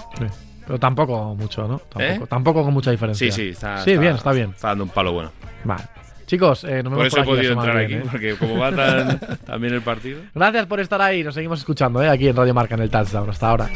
Pero tampoco mucho, ¿no? Tampoco, ¿Eh? tampoco con mucha diferencia. Sí, sí, está, Sí, bien, está bien. Está dando un palo bueno. Vale. Chicos, eh, nos Por vemos eso he por aquí la podido semana entrar aquí, ¿eh? porque como va tan, bien el partido. Gracias por estar ahí. Nos seguimos escuchando ¿eh? aquí en Radio Marca en el Touchdown. Hasta ahora.